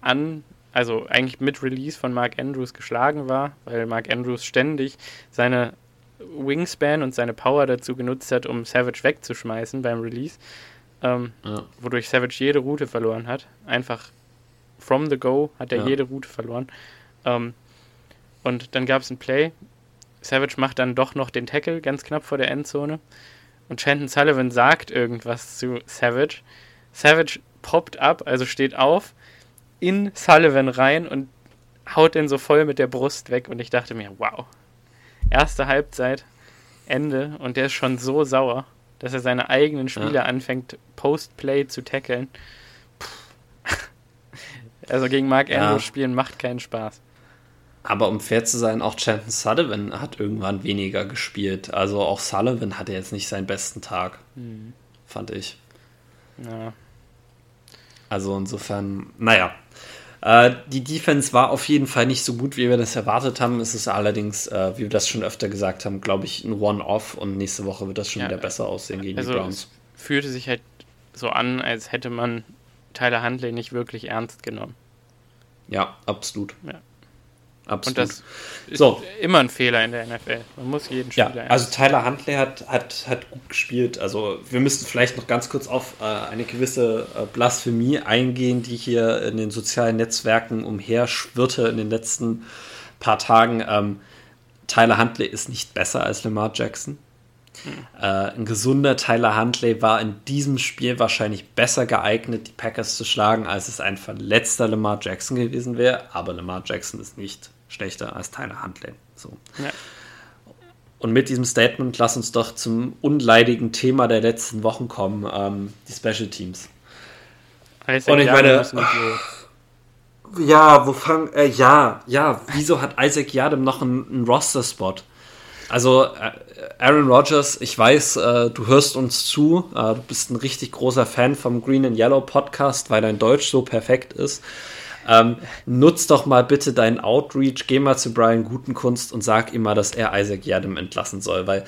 an, also eigentlich mit Release von Mark Andrews geschlagen war, weil Mark Andrews ständig seine Wingspan und seine Power dazu genutzt hat, um Savage wegzuschmeißen beim Release, ähm, ja. wodurch Savage jede Route verloren hat. Einfach from the go hat er ja. jede Route verloren. Ähm, und dann gab es ein Play. Savage macht dann doch noch den Tackle ganz knapp vor der Endzone. Und Shanton Sullivan sagt irgendwas zu Savage. Savage poppt ab, also steht auf, in Sullivan rein und haut den so voll mit der Brust weg. Und ich dachte mir, wow. Erste Halbzeit, Ende und der ist schon so sauer, dass er seine eigenen Spieler ja. anfängt, Post-Play zu tackeln. Also gegen Mark ja. Andrews spielen macht keinen Spaß. Aber um fair zu sein, auch Chanton Sullivan hat irgendwann weniger gespielt. Also auch Sullivan hatte jetzt nicht seinen besten Tag, mhm. fand ich. Ja, also insofern, naja. Äh, die Defense war auf jeden Fall nicht so gut, wie wir das erwartet haben. Es ist allerdings, äh, wie wir das schon öfter gesagt haben, glaube ich, ein One-Off und nächste Woche wird das schon ja, wieder besser aussehen gegen also die Browns. Es fühlte sich halt so an, als hätte man Tyler Huntley nicht wirklich ernst genommen. Ja, absolut. Ja. Absolut. Und das ist so. immer ein Fehler in der NFL. Man muss jeden Spieler. Ja, also Tyler Huntley hat, hat, hat gut gespielt. Also wir müssen vielleicht noch ganz kurz auf äh, eine gewisse äh, Blasphemie eingehen, die hier in den sozialen Netzwerken umherschwirrte in den letzten paar Tagen. Ähm, Tyler Huntley ist nicht besser als Lamar Jackson. Äh, ein gesunder Tyler Huntley war in diesem Spiel wahrscheinlich besser geeignet, die Packers zu schlagen, als es ein verletzter Lamar Jackson gewesen wäre. Aber Lamar Jackson ist nicht schlechter als Tyler Huntley. So. Ja. Und mit diesem Statement lass uns doch zum unleidigen Thema der letzten Wochen kommen, ähm, die Special Teams. Isaac Und ich meine, ja, wo fang, äh, ja, ja, wieso hat Isaac Yadam noch einen, einen Roster-Spot? Also, äh, Aaron Rodgers, ich weiß, äh, du hörst uns zu. Äh, du bist ein richtig großer Fan vom Green and Yellow Podcast, weil dein Deutsch so perfekt ist. Ähm, nutz doch mal bitte deinen Outreach, geh mal zu Brian Gutenkunst und sag ihm mal, dass er Isaac Yadam entlassen soll, weil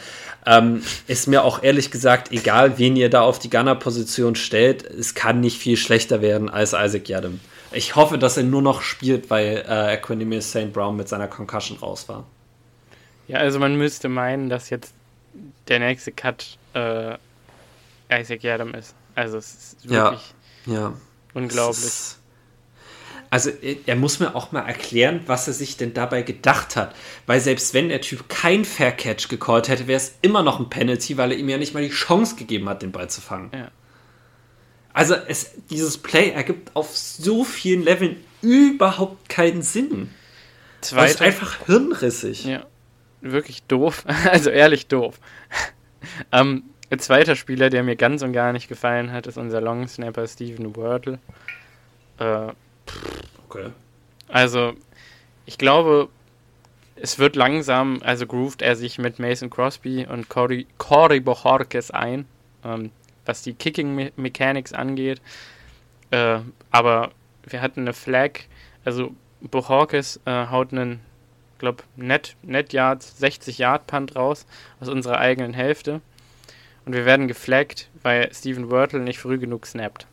ähm, ist mir auch ehrlich gesagt egal, wen ihr da auf die Gunner-Position stellt, es kann nicht viel schlechter werden als Isaac Yadam. Ich hoffe, dass er nur noch spielt, weil äh, Equanimous St. Brown mit seiner Concussion raus war. Ja, also man müsste meinen, dass jetzt der nächste Cut äh, Isaac Yadam ist. Also es ist wirklich ja, ja. unglaublich. Ist, also er muss mir auch mal erklären, was er sich denn dabei gedacht hat. Weil selbst wenn der Typ kein Fair Catch gecallt hätte, wäre es immer noch ein Penalty, weil er ihm ja nicht mal die Chance gegeben hat, den Ball zu fangen. Ja. Also es, dieses Play ergibt auf so vielen Leveln überhaupt keinen Sinn. Zweiter, das ist einfach hirnrissig. Ja wirklich doof. Also ehrlich doof. ähm, Ein zweiter Spieler, der mir ganz und gar nicht gefallen hat, ist unser Long Snapper Steven Wörtel. Äh, okay. Also, ich glaube, es wird langsam, also groovt er sich mit Mason Crosby und Cory, Cory Bohorquez ein, ähm, was die Kicking Mechanics angeht. Äh, aber wir hatten eine Flag, also Bohorquez äh, haut einen, glaube Net, Net Yards, 60 Yard Punt raus aus unserer eigenen Hälfte. Und wir werden geflaggt, weil Steven Wörtel nicht früh genug snappt.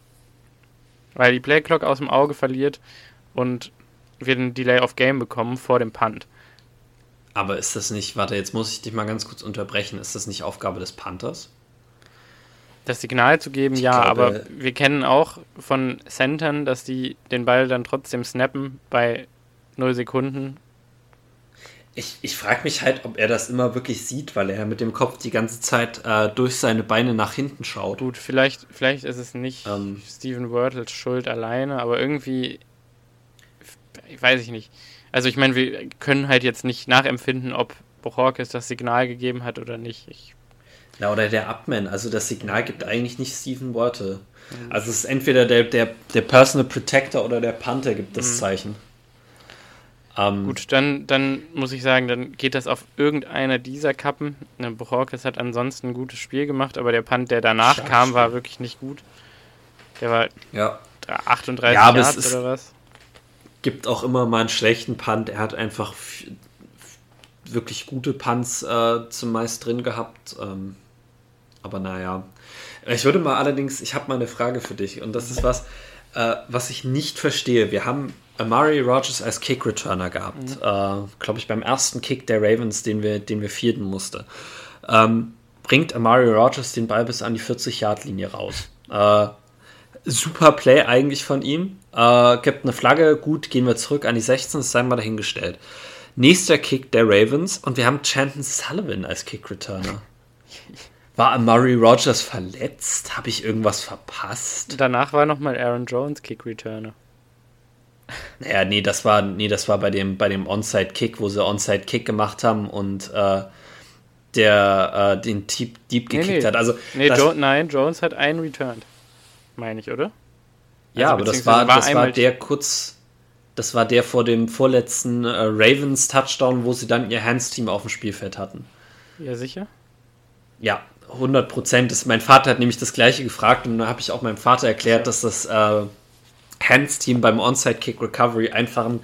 Weil die Playclock aus dem Auge verliert und wir einen Delay of Game bekommen vor dem Punt. Aber ist das nicht, warte, jetzt muss ich dich mal ganz kurz unterbrechen, ist das nicht Aufgabe des Panthers? Das Signal zu geben, ich ja, glaube, aber wir kennen auch von Centern, dass die den Ball dann trotzdem snappen bei 0 Sekunden. Ich, ich frage mich halt, ob er das immer wirklich sieht, weil er mit dem Kopf die ganze Zeit äh, durch seine Beine nach hinten schaut. Gut, vielleicht, vielleicht ist es nicht ähm, Steven Wörtels Schuld alleine, aber irgendwie, weiß ich nicht. Also ich meine, wir können halt jetzt nicht nachempfinden, ob Bochorkes das Signal gegeben hat oder nicht. Ich ja, oder der Abman. Also das Signal gibt eigentlich nicht Steven Worte. Mhm. Also es ist entweder der, der, der Personal Protector oder der Panther gibt das mhm. Zeichen. Ähm, Gut, dann, dann muss ich sagen, dann geht das auf irgendeiner dieser Kappen. Ne, Bochorkes hat ansonsten ein gutes Spiel gemacht, aber der Punt, der danach kam, war wirklich nicht gut. Der war ja. 38 ja, Yards oder was? gibt auch immer mal einen schlechten Punt. Er hat einfach wirklich gute Punts äh, zumeist drin gehabt. Ähm, aber naja. Ich würde mal allerdings, ich habe mal eine Frage für dich und das ist was, äh, was ich nicht verstehe. Wir haben Amari Rogers als Kick-Returner gehabt. Mhm. Äh, Glaube ich, beim ersten Kick der Ravens, den wir, den wir vierten musste. Ähm, bringt Amari Rogers den Ball bis an die 40-Yard-Linie raus. Äh, super Play eigentlich von ihm. Äh, gibt eine Flagge, gut, gehen wir zurück an die 16, das sei mal dahingestellt. Nächster Kick der Ravens und wir haben Chanton Sullivan als Kick-Returner. War Murray Rogers verletzt? Habe ich irgendwas verpasst? Danach war nochmal Aaron Jones Kick-Returner. Naja, nee, das war, nee, das war bei dem, bei dem Onside-Kick, wo sie Onside-Kick gemacht haben und äh, der äh, den Deep, Deep gekickt nee, nee. hat. Also, nee, jo nein, Jones hat einen returned meine ich, oder? Ja, also, aber das war, war das war der kurz, das war der vor dem vorletzten äh, Ravens Touchdown, wo sie dann ihr Hands-Team auf dem Spielfeld hatten. Ja, sicher? Ja, 100 Prozent. Mein Vater hat nämlich das gleiche gefragt und da habe ich auch meinem Vater erklärt, dass das äh, Hands-Team beim Onside-Kick-Recovery einfach ein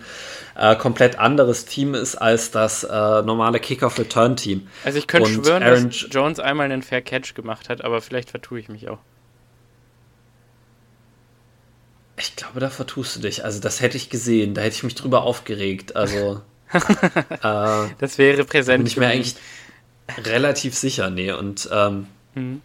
äh, komplett anderes Team ist als das äh, normale Kick-Off-Return-Team. Also ich könnte schwören, Aaron dass Jones einmal einen Fair Catch gemacht hat, aber vielleicht vertue ich mich auch. Ich glaube, da vertust du dich. Also, das hätte ich gesehen. Da hätte ich mich drüber aufgeregt. Also. äh, das wäre präsent. Bin ich mir eigentlich relativ sicher, nee. Und. Ähm, mhm.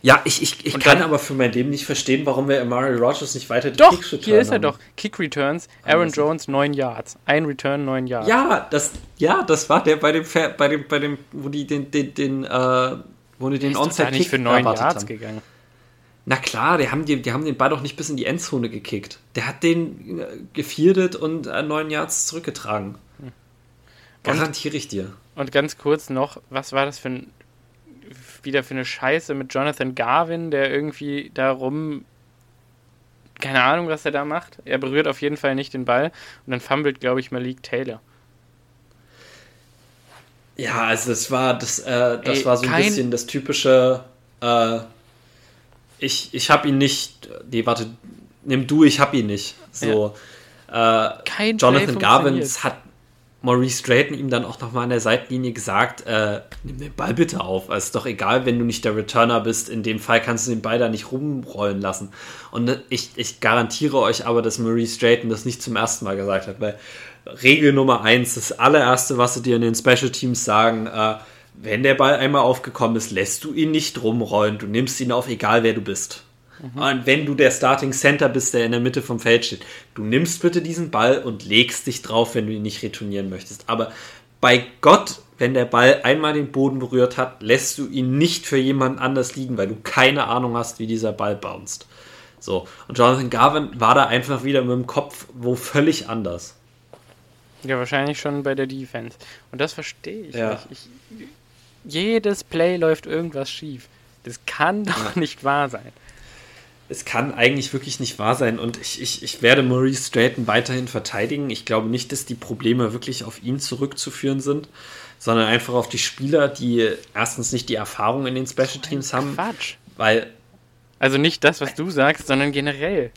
Ja, ich, ich, ich kann aber für mein Leben nicht verstehen, warum wir Amari Rogers nicht weiter die doch, Kicks Return hier ist er doch. Kick Returns, Aaron Jones 9 Yards. Ein Return 9 Yards. Ja, das, ja, das war der bei dem, bei dem, bei dem, wo die den, den, den, äh, wo die den Onside Kick für 9 Yards haben. gegangen. Na klar, die haben, die, die haben den Ball doch nicht bis in die Endzone gekickt. Der hat den äh, gefierdet und äh, neun Yards zurückgetragen. Hm. Garantiere ich dir. Und ganz kurz noch, was war das für ein, wieder für eine Scheiße mit Jonathan Garvin, der irgendwie darum, keine Ahnung, was er da macht. Er berührt auf jeden Fall nicht den Ball und dann fummelt, glaube ich, Malik Taylor. Ja, also das war das, äh, das Ey, war so ein bisschen das typische äh, ich, ich hab ihn nicht. Nee, warte, nimm du, ich hab ihn nicht. So. Ja. Äh, Kein Jonathan Garvins hat Maurice Drayton ihm dann auch nochmal an der Seitenlinie gesagt, äh, nimm den Ball bitte auf. Es ist doch egal, wenn du nicht der Returner bist. In dem Fall kannst du den Ball da nicht rumrollen lassen. Und ich, ich garantiere euch aber, dass Maurice Drayton das nicht zum ersten Mal gesagt hat, weil Regel Nummer eins, das allererste, was sie dir in den Special Teams sagen, äh, wenn der Ball einmal aufgekommen ist, lässt du ihn nicht rumrollen. Du nimmst ihn auf, egal wer du bist. Mhm. Und wenn du der Starting Center bist, der in der Mitte vom Feld steht, du nimmst bitte diesen Ball und legst dich drauf, wenn du ihn nicht retournieren möchtest. Aber bei Gott, wenn der Ball einmal den Boden berührt hat, lässt du ihn nicht für jemanden anders liegen, weil du keine Ahnung hast, wie dieser Ball bounced. So. Und Jonathan Garvin war da einfach wieder mit dem Kopf wo völlig anders. Ja, wahrscheinlich schon bei der Defense. Und das verstehe ich ja. nicht. Ich, jedes Play läuft irgendwas schief. Das kann doch ja. nicht wahr sein. Es kann eigentlich wirklich nicht wahr sein und ich, ich, ich werde Maurice Strayton weiterhin verteidigen. Ich glaube nicht, dass die Probleme wirklich auf ihn zurückzuführen sind, sondern einfach auf die Spieler, die erstens nicht die Erfahrung in den Special Teams haben. Quatsch. Weil. Also nicht das, was du sagst, sondern generell.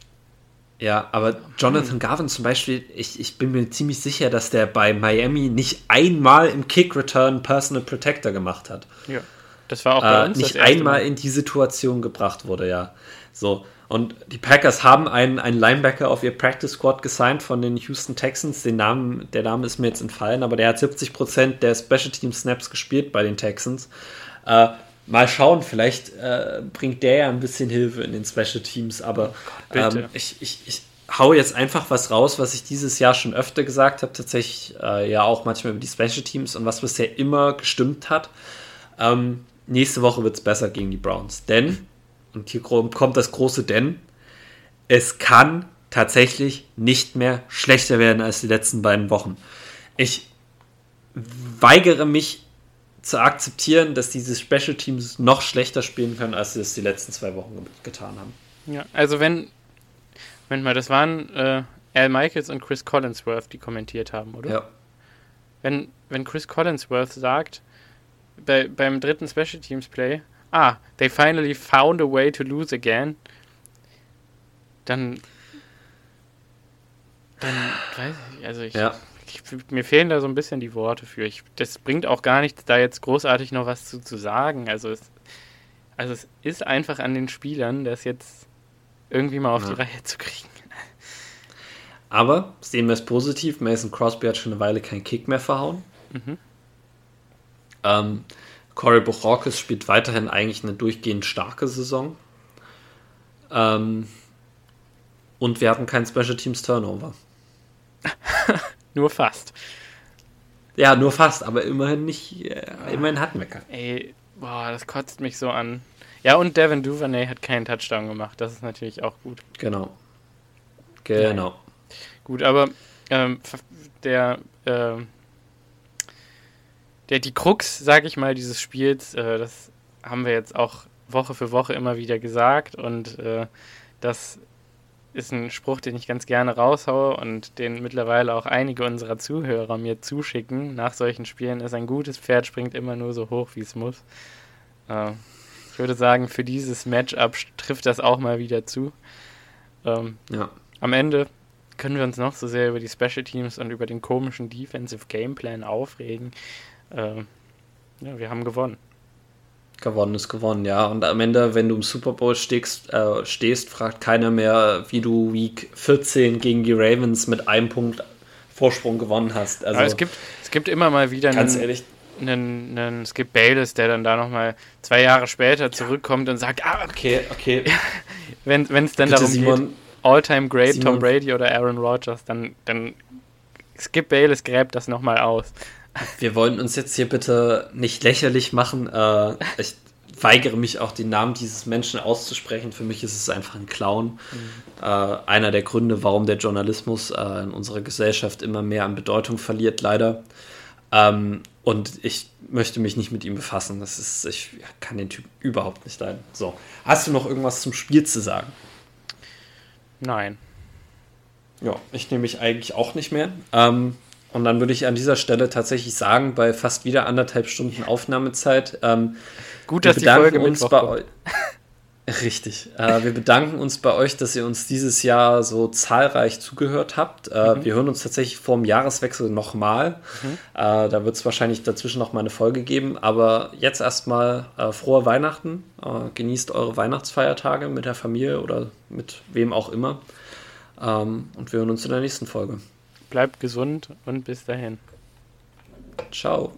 Ja, aber Jonathan Garvin zum Beispiel, ich, ich bin mir ziemlich sicher, dass der bei Miami nicht einmal im Kick-Return Personal Protector gemacht hat. Ja, das war auch bei äh, uns. Nicht einmal Mal. in die Situation gebracht wurde, ja. So, und die Packers haben einen, einen Linebacker auf ihr Practice Squad gesigned von den Houston Texans. Den Namen, der Name ist mir jetzt entfallen, aber der hat 70% der Special Team Snaps gespielt bei den Texans. Äh, mal schauen, vielleicht äh, bringt der ja ein bisschen Hilfe in den Special Teams, aber ähm, ich, ich, ich hau jetzt einfach was raus, was ich dieses Jahr schon öfter gesagt habe, tatsächlich äh, ja auch manchmal über die Special Teams und was bisher immer gestimmt hat. Ähm, nächste Woche wird es besser gegen die Browns, denn, und hier kommt das große Denn, es kann tatsächlich nicht mehr schlechter werden als die letzten beiden Wochen. Ich weigere mich zu akzeptieren, dass diese Special Teams noch schlechter spielen können, als sie es die letzten zwei Wochen getan haben. Ja, also wenn, Moment mal, das waren äh, Al Michaels und Chris Collinsworth, die kommentiert haben, oder? Ja. Wenn, wenn Chris Collinsworth sagt, bei, beim dritten Special Teams Play, ah, they finally found a way to lose again, dann, dann weiß ich, also ich, ja ich, mir fehlen da so ein bisschen die Worte für. Ich, das bringt auch gar nichts, da jetzt großartig noch was zu, zu sagen. Also es, also es ist einfach an den Spielern, das jetzt irgendwie mal auf ja. die Reihe zu kriegen. Aber sehen wir es positiv, Mason Crosby hat schon eine Weile keinen Kick mehr verhauen. Mhm. Ähm, Corey Buchorkes spielt weiterhin eigentlich eine durchgehend starke Saison. Ähm, und wir hatten keinen Special Teams Turnover. Nur fast. Ja, nur fast, aber immerhin nicht. Äh, immerhin hatten wir keinen. Ey, boah, das kotzt mich so an. Ja, und Devin Duvernay hat keinen Touchdown gemacht. Das ist natürlich auch gut. Genau. Genau. Ja. Gut, aber ähm, der, äh, der, die Krux, sag ich mal, dieses Spiels, äh, das haben wir jetzt auch Woche für Woche immer wieder gesagt und äh, das ist ein Spruch, den ich ganz gerne raushaue und den mittlerweile auch einige unserer Zuhörer mir zuschicken. Nach solchen Spielen ist ein gutes Pferd springt immer nur so hoch, wie es muss. Äh, ich würde sagen, für dieses Matchup trifft das auch mal wieder zu. Ähm, ja. Am Ende können wir uns noch so sehr über die Special Teams und über den komischen Defensive Gameplan aufregen. Äh, ja, wir haben gewonnen. Gewonnen ist gewonnen, ja. Und am Ende, wenn du im Super Bowl stehst, äh, stehst, fragt keiner mehr, wie du Week 14 gegen die Ravens mit einem Punkt Vorsprung gewonnen hast. Also, Aber es gibt, es gibt immer mal wieder ganz einen, ehrlich, einen, einen Skip Bayless, der dann da nochmal zwei Jahre später zurückkommt und sagt, ah, okay, okay. wenn es dann Bitte darum Simon, geht, All-Time Great Simon. Tom Brady oder Aaron Rodgers, dann, dann Skip Bayless gräbt das nochmal aus. Wir wollen uns jetzt hier bitte nicht lächerlich machen. Äh, ich weigere mich auch, den Namen dieses Menschen auszusprechen. Für mich ist es einfach ein Clown. Mhm. Äh, einer der Gründe, warum der Journalismus äh, in unserer Gesellschaft immer mehr an Bedeutung verliert, leider. Ähm, und ich möchte mich nicht mit ihm befassen. Das ist, ich kann den Typ überhaupt nicht leiden. So, hast du noch irgendwas zum Spiel zu sagen? Nein. Ja, ich nehme mich eigentlich auch nicht mehr. Ähm, und dann würde ich an dieser Stelle tatsächlich sagen, bei fast wieder anderthalb Stunden Aufnahmezeit, ähm, gut, dass die Folge uns bei euch. Richtig. Äh, wir bedanken uns bei euch, dass ihr uns dieses Jahr so zahlreich zugehört habt. Äh, mhm. Wir hören uns tatsächlich vor dem Jahreswechsel nochmal. Mhm. Äh, da wird es wahrscheinlich dazwischen noch mal eine Folge geben. Aber jetzt erstmal äh, frohe Weihnachten. Äh, genießt eure Weihnachtsfeiertage mit der Familie oder mit wem auch immer. Ähm, und wir hören uns in der nächsten Folge. Bleibt gesund und bis dahin. Ciao.